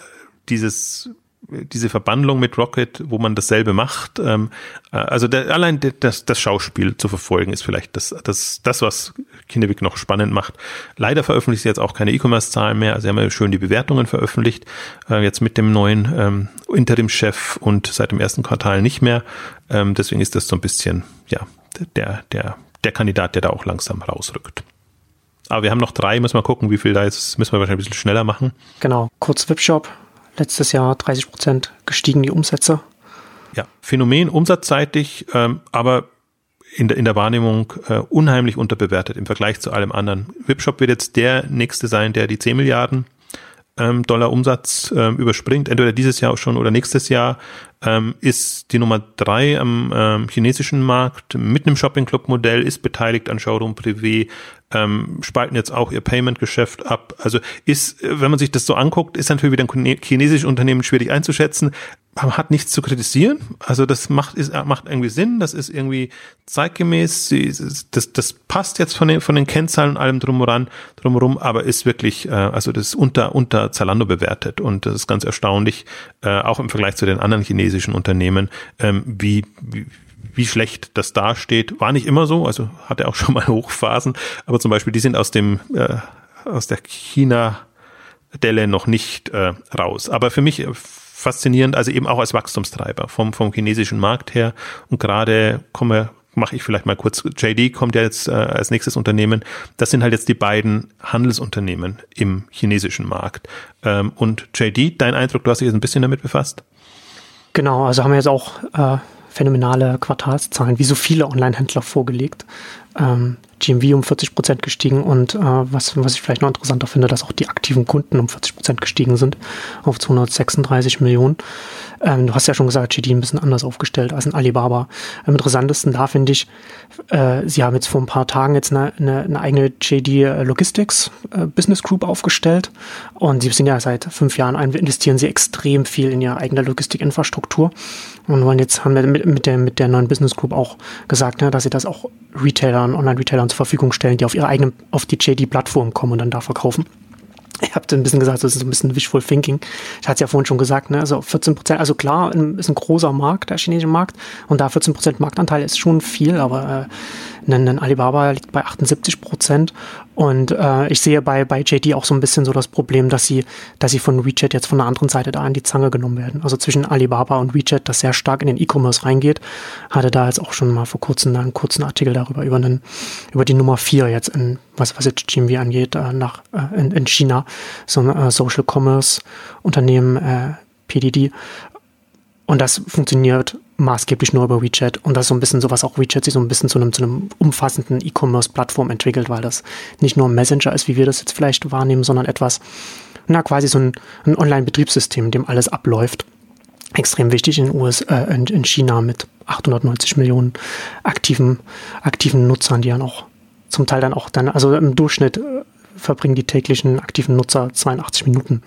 Speaker 2: dieses diese Verbandlung mit Rocket, wo man dasselbe macht. Ähm, äh, also der, allein das, das Schauspiel zu verfolgen ist vielleicht das, das, das was Kinevik noch spannend macht. Leider veröffentlicht sie jetzt auch keine E-Commerce-Zahlen mehr. Also sie haben ja schön die Bewertungen veröffentlicht. Äh, jetzt mit dem neuen ähm, Interim-Chef und seit dem ersten Quartal nicht mehr. Ähm, deswegen ist das so ein bisschen, ja, der, der, der Kandidat, der da auch langsam rausrückt. Aber wir haben noch drei, müssen wir gucken, wie viel da ist, müssen wir wahrscheinlich ein bisschen schneller machen.
Speaker 1: Genau, kurz Webshop, letztes Jahr 30 Prozent gestiegen, die Umsätze.
Speaker 2: Ja, Phänomen umsatzseitig, ähm, aber in der, in der Wahrnehmung äh, unheimlich unterbewertet im Vergleich zu allem anderen. Webshop wird jetzt der nächste sein, der die 10 Milliarden ähm, Dollar Umsatz ähm, überspringt, entweder dieses Jahr schon oder nächstes Jahr, ähm, ist die Nummer drei am ähm, chinesischen Markt mit einem Shopping Club Modell, ist beteiligt an Showroom Privé, ähm, spalten jetzt auch ihr Payment-Geschäft ab. Also ist, wenn man sich das so anguckt, ist natürlich wieder ein chinesisches Unternehmen schwierig einzuschätzen. Man hat nichts zu kritisieren. Also das macht, ist, macht irgendwie Sinn. Das ist irgendwie zeitgemäß. Das, das passt jetzt von den, von den Kennzahlen und allem drumherum, drumherum, aber ist wirklich, äh, also das ist unter, unter Zalando bewertet. Und das ist ganz erstaunlich, äh, auch im Vergleich zu den anderen chinesischen Unternehmen, ähm, wie, wie wie schlecht das dasteht. War nicht immer so, also hatte auch schon mal Hochphasen, aber zum Beispiel die sind aus dem äh, aus der China Delle noch nicht äh, raus. Aber für mich faszinierend, also eben auch als Wachstumstreiber vom, vom chinesischen Markt her. Und gerade komme mache ich vielleicht mal kurz. JD kommt ja jetzt äh, als nächstes Unternehmen. Das sind halt jetzt die beiden Handelsunternehmen im chinesischen Markt. Ähm, und JD, dein Eindruck, du hast dich jetzt ein bisschen damit befasst?
Speaker 1: Genau, also haben wir jetzt auch äh, phänomenale Quartalszahlen, wie so viele Online-Händler vorgelegt. Ähm, GMV um 40 Prozent gestiegen und äh, was, was ich vielleicht noch interessanter finde, dass auch die aktiven Kunden um 40 Prozent gestiegen sind auf 236 Millionen. Ähm, du hast ja schon gesagt, GD ein bisschen anders aufgestellt als ein Alibaba. Am interessantesten da finde ich, äh, sie haben jetzt vor ein paar Tagen jetzt eine, eine, eine eigene JD Logistics äh, Business Group aufgestellt und sie sind ja seit fünf Jahren investieren sie extrem viel in ihre eigene Logistikinfrastruktur und wollen jetzt haben wir mit, mit der mit der neuen Business Group auch gesagt, ne, dass sie das auch Retailern, Online-Retailern zur Verfügung stellen, die auf ihre eigene, auf die JD-Plattform kommen und dann da verkaufen. Ich habe ein bisschen gesagt, das ist ein bisschen wishful thinking. Ich hatte es ja vorhin schon gesagt, ne? also 14 Prozent, also klar, ist ein großer Markt, der chinesische Markt, und da 14 Prozent Marktanteil ist schon viel, aber äh, ein, ein Alibaba liegt bei 78 Prozent und äh, ich sehe bei, bei JD auch so ein bisschen so das Problem, dass sie, dass sie von WeChat jetzt von der anderen Seite da an die Zange genommen werden. Also zwischen Alibaba und WeChat, das sehr stark in den E-Commerce reingeht, hatte da jetzt auch schon mal vor kurzem einen kurzen Artikel darüber, über, einen, über die Nummer vier jetzt in, was, was jetzt GMV angeht, äh, nach, äh, in, in China, so ein äh, Social Commerce Unternehmen, äh, PDD. Und das funktioniert maßgeblich nur über WeChat. Und das ist so ein bisschen so, was auch WeChat sich so ein bisschen zu einem, zu einem umfassenden E-Commerce-Plattform entwickelt, weil das nicht nur ein Messenger ist, wie wir das jetzt vielleicht wahrnehmen, sondern etwas, na, quasi so ein, ein Online-Betriebssystem, in dem alles abläuft. Extrem wichtig in, US, äh, in, in China mit 890 Millionen aktiven, aktiven Nutzern, die dann auch zum Teil dann auch dann, also im Durchschnitt äh, verbringen die täglichen aktiven Nutzer 82 Minuten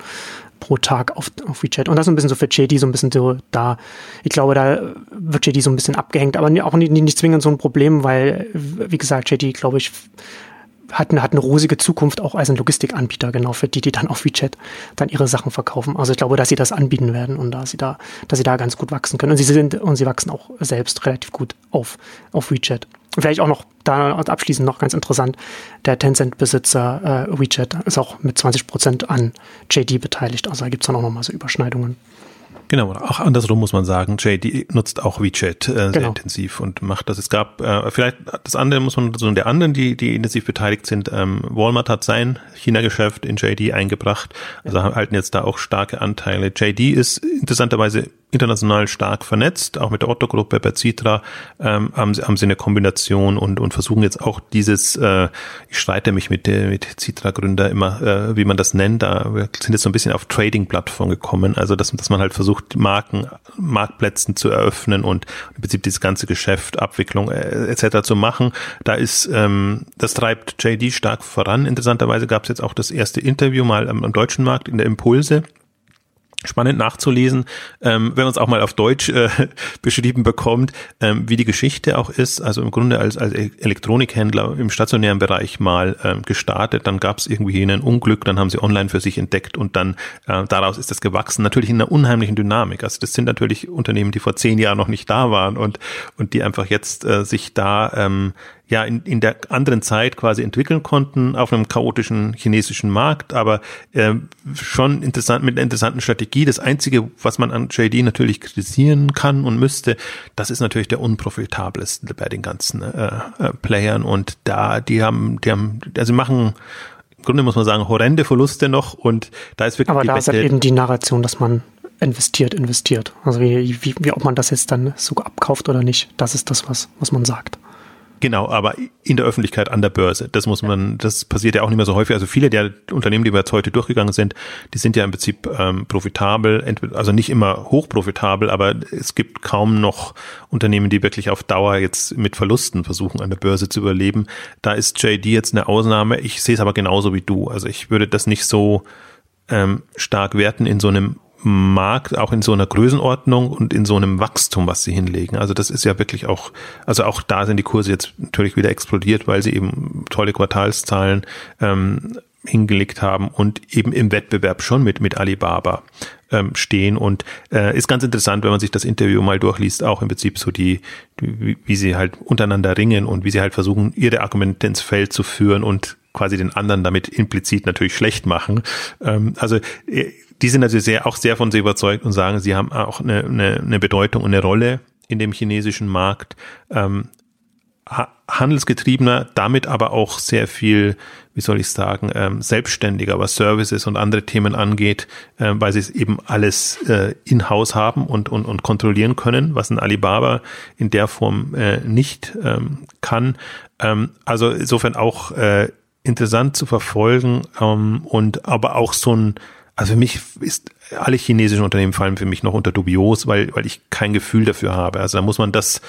Speaker 1: pro Tag auf, auf WeChat. Und das ist ein bisschen so für JD so ein bisschen so da. Ich glaube, da wird JD so ein bisschen abgehängt, aber auch nicht, nicht zwingend so ein Problem, weil, wie gesagt, JD, glaube ich, hat eine, hat eine rosige Zukunft auch als ein Logistikanbieter, genau, für die, die dann auf WeChat dann ihre Sachen verkaufen. Also ich glaube, dass sie das anbieten werden und dass sie da, dass sie da ganz gut wachsen können. Und sie sind, und sie wachsen auch selbst relativ gut auf, auf WeChat. Vielleicht auch noch da abschließend noch ganz interessant, der Tencent-Besitzer äh, WeChat ist auch mit 20 Prozent an JD beteiligt. Also da gibt es dann auch nochmal so Überschneidungen.
Speaker 2: Genau, auch andersrum muss man sagen, JD nutzt auch WeChat äh, sehr genau. intensiv und macht das. Es gab äh, vielleicht das andere muss man so der anderen, die die intensiv beteiligt sind. Ähm, Walmart hat sein China-Geschäft in JD eingebracht, also ja. halten jetzt da auch starke Anteile. JD ist interessanterweise international stark vernetzt, auch mit der Otto-Gruppe, bei Citra ähm, haben, sie, haben sie eine Kombination und, und versuchen jetzt auch dieses, äh, ich streite mich mit, der mit Citra-Gründer immer, äh, wie man das nennt, da wir sind jetzt so ein bisschen auf Trading-Plattform gekommen, also dass, dass man halt versucht, Marken, Marktplätzen zu eröffnen und im Prinzip dieses ganze Geschäft, Abwicklung äh, etc. zu machen. Da ist, ähm, das treibt JD stark voran. Interessanterweise gab es jetzt auch das erste Interview mal am, am deutschen Markt in der Impulse spannend nachzulesen, ähm, wenn man es auch mal auf Deutsch äh, beschrieben bekommt, ähm, wie die Geschichte auch ist. Also im Grunde als, als Elektronikhändler im stationären Bereich mal ähm, gestartet, dann gab es irgendwie ein Unglück, dann haben sie online für sich entdeckt und dann äh, daraus ist das gewachsen. Natürlich in einer unheimlichen Dynamik. Also das sind natürlich Unternehmen, die vor zehn Jahren noch nicht da waren und, und die einfach jetzt äh, sich da ähm, ja in, in der anderen Zeit quasi entwickeln konnten auf einem chaotischen chinesischen Markt, aber äh, schon interessant mit einer interessanten Strategie. Das Einzige, was man an JD natürlich kritisieren kann und müsste, das ist natürlich der unprofitabelste bei den ganzen äh, äh, Playern und da die haben, die haben, also machen im Grunde muss man sagen horrende Verluste noch und da ist wirklich
Speaker 1: aber da ist halt eben die Narration, dass man investiert, investiert. Also wie, wie, wie ob man das jetzt dann so abkauft oder nicht, das ist das, was, was man sagt.
Speaker 2: Genau, aber in der Öffentlichkeit an der Börse. Das muss man, das passiert ja auch nicht mehr so häufig. Also viele der Unternehmen, die wir jetzt heute durchgegangen sind, die sind ja im Prinzip ähm, profitabel, also nicht immer hochprofitabel, aber es gibt kaum noch Unternehmen, die wirklich auf Dauer jetzt mit Verlusten versuchen, an der Börse zu überleben. Da ist JD jetzt eine Ausnahme. Ich sehe es aber genauso wie du. Also ich würde das nicht so ähm, stark werten in so einem Markt, auch in so einer Größenordnung und in so einem Wachstum, was sie hinlegen. Also das ist ja wirklich auch, also auch da sind die Kurse jetzt natürlich wieder explodiert, weil sie eben tolle Quartalszahlen ähm, hingelegt haben und eben im Wettbewerb schon mit, mit Alibaba ähm, stehen. Und äh, ist ganz interessant, wenn man sich das Interview mal durchliest, auch im Prinzip so die, die, wie sie halt untereinander ringen und wie sie halt versuchen, ihre Argumente ins Feld zu führen und quasi den anderen damit implizit natürlich schlecht machen. Ähm, also äh, die sind natürlich sehr, auch sehr von sie überzeugt und sagen, sie haben auch eine, eine, eine Bedeutung und eine Rolle in dem chinesischen Markt. Ähm, handelsgetriebener, damit aber auch sehr viel, wie soll ich sagen, ähm, selbstständiger, was Services und andere Themen angeht, äh, weil sie es eben alles äh, in-house haben und, und, und kontrollieren können, was ein Alibaba in der Form äh, nicht ähm, kann. Ähm, also insofern auch äh, interessant zu verfolgen ähm, und aber auch so ein, also für mich ist alle chinesischen Unternehmen fallen für mich noch unter dubios, weil, weil ich kein Gefühl dafür habe. Also da muss man das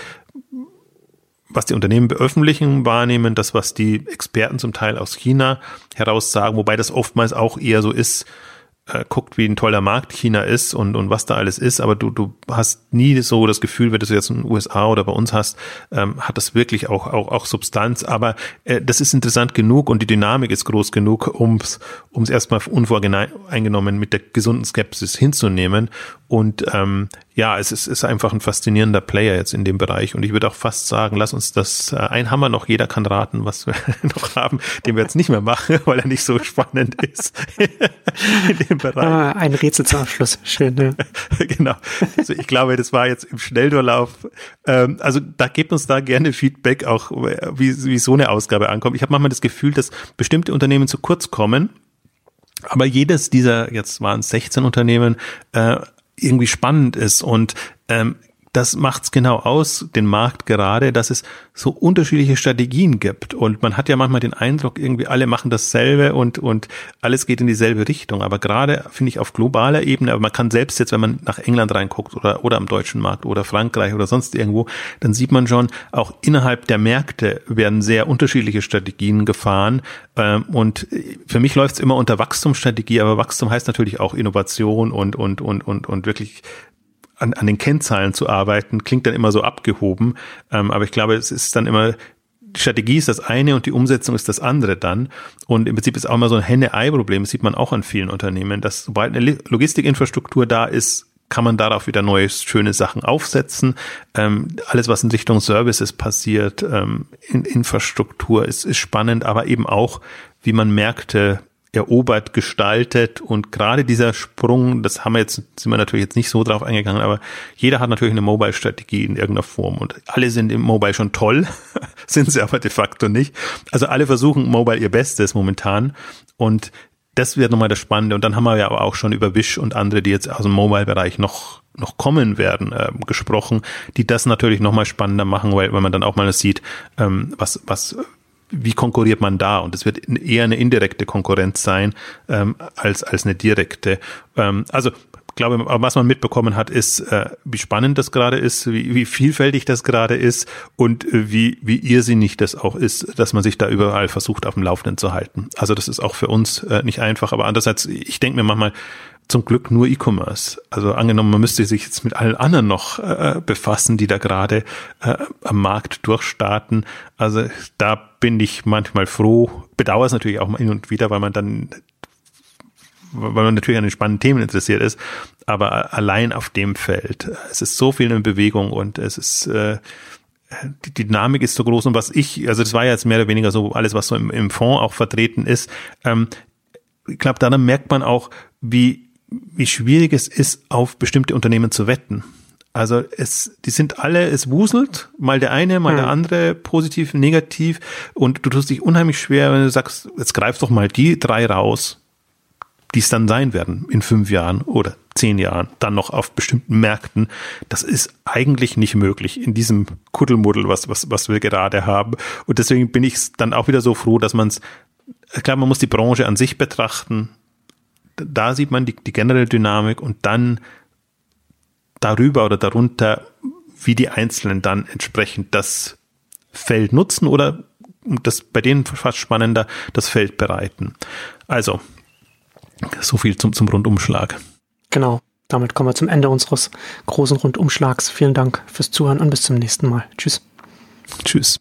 Speaker 2: was die Unternehmen beöffentlichen, wahrnehmen, das, was die Experten zum Teil aus China heraus sagen, wobei das oftmals auch eher so ist, äh, guckt, wie ein toller Markt China ist und, und was da alles ist, aber du, du hast nie so das Gefühl, wenn du es jetzt in den USA oder bei uns hast, ähm, hat das wirklich auch, auch, auch Substanz. Aber äh, das ist interessant genug und die Dynamik ist groß genug, um es erstmal unvoreingenommen mit der gesunden Skepsis hinzunehmen. Und ähm, ja, es ist, ist einfach ein faszinierender Player jetzt in dem Bereich. Und ich würde auch fast sagen, lass uns das äh, ein Hammer noch, jeder kann raten, was wir noch haben, den wir jetzt nicht mehr machen, weil er nicht so spannend ist
Speaker 1: in dem Bereich. Ah, ein Rätsel zum Abschluss. Schön,
Speaker 2: ja. genau. Also ich glaube, das war jetzt im Schnelldurlauf. Ähm, also da gebt uns da gerne Feedback, auch wie, wie so eine Ausgabe ankommt. Ich habe manchmal das Gefühl, dass bestimmte Unternehmen zu kurz kommen. Aber jedes dieser, jetzt waren es 16 Unternehmen, äh, irgendwie spannend ist. Und ähm, das macht's genau aus, den Markt gerade, dass es so unterschiedliche Strategien gibt. Und man hat ja manchmal den Eindruck, irgendwie alle machen dasselbe und, und alles geht in dieselbe Richtung. Aber gerade finde ich auf globaler Ebene, aber man kann selbst jetzt, wenn man nach England reinguckt oder, oder am deutschen Markt oder Frankreich oder sonst irgendwo, dann sieht man schon, auch innerhalb der Märkte werden sehr unterschiedliche Strategien gefahren. Ähm, und für mich läuft's immer unter Wachstumsstrategie, aber Wachstum heißt natürlich auch Innovation und, und, und, und, und wirklich an, an den Kennzahlen zu arbeiten, klingt dann immer so abgehoben. Ähm, aber ich glaube, es ist dann immer, die Strategie ist das eine und die Umsetzung ist das andere dann. Und im Prinzip ist auch immer so ein Henne-Ei-Problem, sieht man auch an vielen Unternehmen, dass sobald eine Logistikinfrastruktur da ist, kann man darauf wieder neue, schöne Sachen aufsetzen. Ähm, alles, was in Richtung Services passiert, ähm, in Infrastruktur ist, ist spannend, aber eben auch, wie man Märkte erobert, gestaltet und gerade dieser Sprung, das haben wir jetzt, sind wir natürlich jetzt nicht so drauf eingegangen, aber jeder hat natürlich eine Mobile-Strategie in irgendeiner Form und alle sind im Mobile schon toll, sind sie aber de facto nicht. Also alle versuchen Mobile ihr Bestes momentan und das wird nochmal das Spannende und dann haben wir ja aber auch schon über Wish und andere, die jetzt aus dem Mobile-Bereich noch noch kommen werden, äh, gesprochen, die das natürlich nochmal spannender machen, weil, weil man dann auch mal sieht, ähm, was, was wie konkurriert man da? Und es wird eher eine indirekte Konkurrenz sein ähm, als, als eine direkte. Ähm, also glaube, was man mitbekommen hat, ist, äh, wie spannend das gerade ist, wie, wie vielfältig das gerade ist und äh, wie, wie irrsinnig das auch ist, dass man sich da überall versucht, auf dem Laufenden zu halten. Also das ist auch für uns äh, nicht einfach, aber andererseits, ich denke mir manchmal, zum Glück nur E-Commerce. Also angenommen, man müsste sich jetzt mit allen anderen noch äh, befassen, die da gerade äh, am Markt durchstarten. Also da bin ich manchmal froh, bedauere es natürlich auch mal hin und wieder, weil man dann weil man natürlich an den spannenden Themen interessiert ist, aber allein auf dem Feld. Es ist so viel in Bewegung und es ist äh, die Dynamik ist so groß und was ich, also das war ja jetzt mehr oder weniger so alles, was so im, im Fonds auch vertreten ist. Ähm, ich glaube, daran merkt man auch, wie wie schwierig es ist, auf bestimmte Unternehmen zu wetten. Also es, die sind alle, es wuselt, mal der eine, mal hm. der andere, positiv, negativ. Und du tust dich unheimlich schwer, wenn du sagst, jetzt greif doch mal die drei raus, die es dann sein werden in fünf Jahren oder zehn Jahren, dann noch auf bestimmten Märkten. Das ist eigentlich nicht möglich in diesem Kuddelmuddel, was, was, was wir gerade haben. Und deswegen bin ich dann auch wieder so froh, dass man es, klar, man muss die Branche an sich betrachten, da sieht man die, die generelle Dynamik und dann darüber oder darunter, wie die Einzelnen dann entsprechend das Feld nutzen oder das bei denen fast spannender, das Feld bereiten. Also, so viel zum, zum Rundumschlag.
Speaker 1: Genau. Damit kommen wir zum Ende unseres großen Rundumschlags. Vielen Dank fürs Zuhören und bis zum nächsten Mal. Tschüss.
Speaker 2: Tschüss.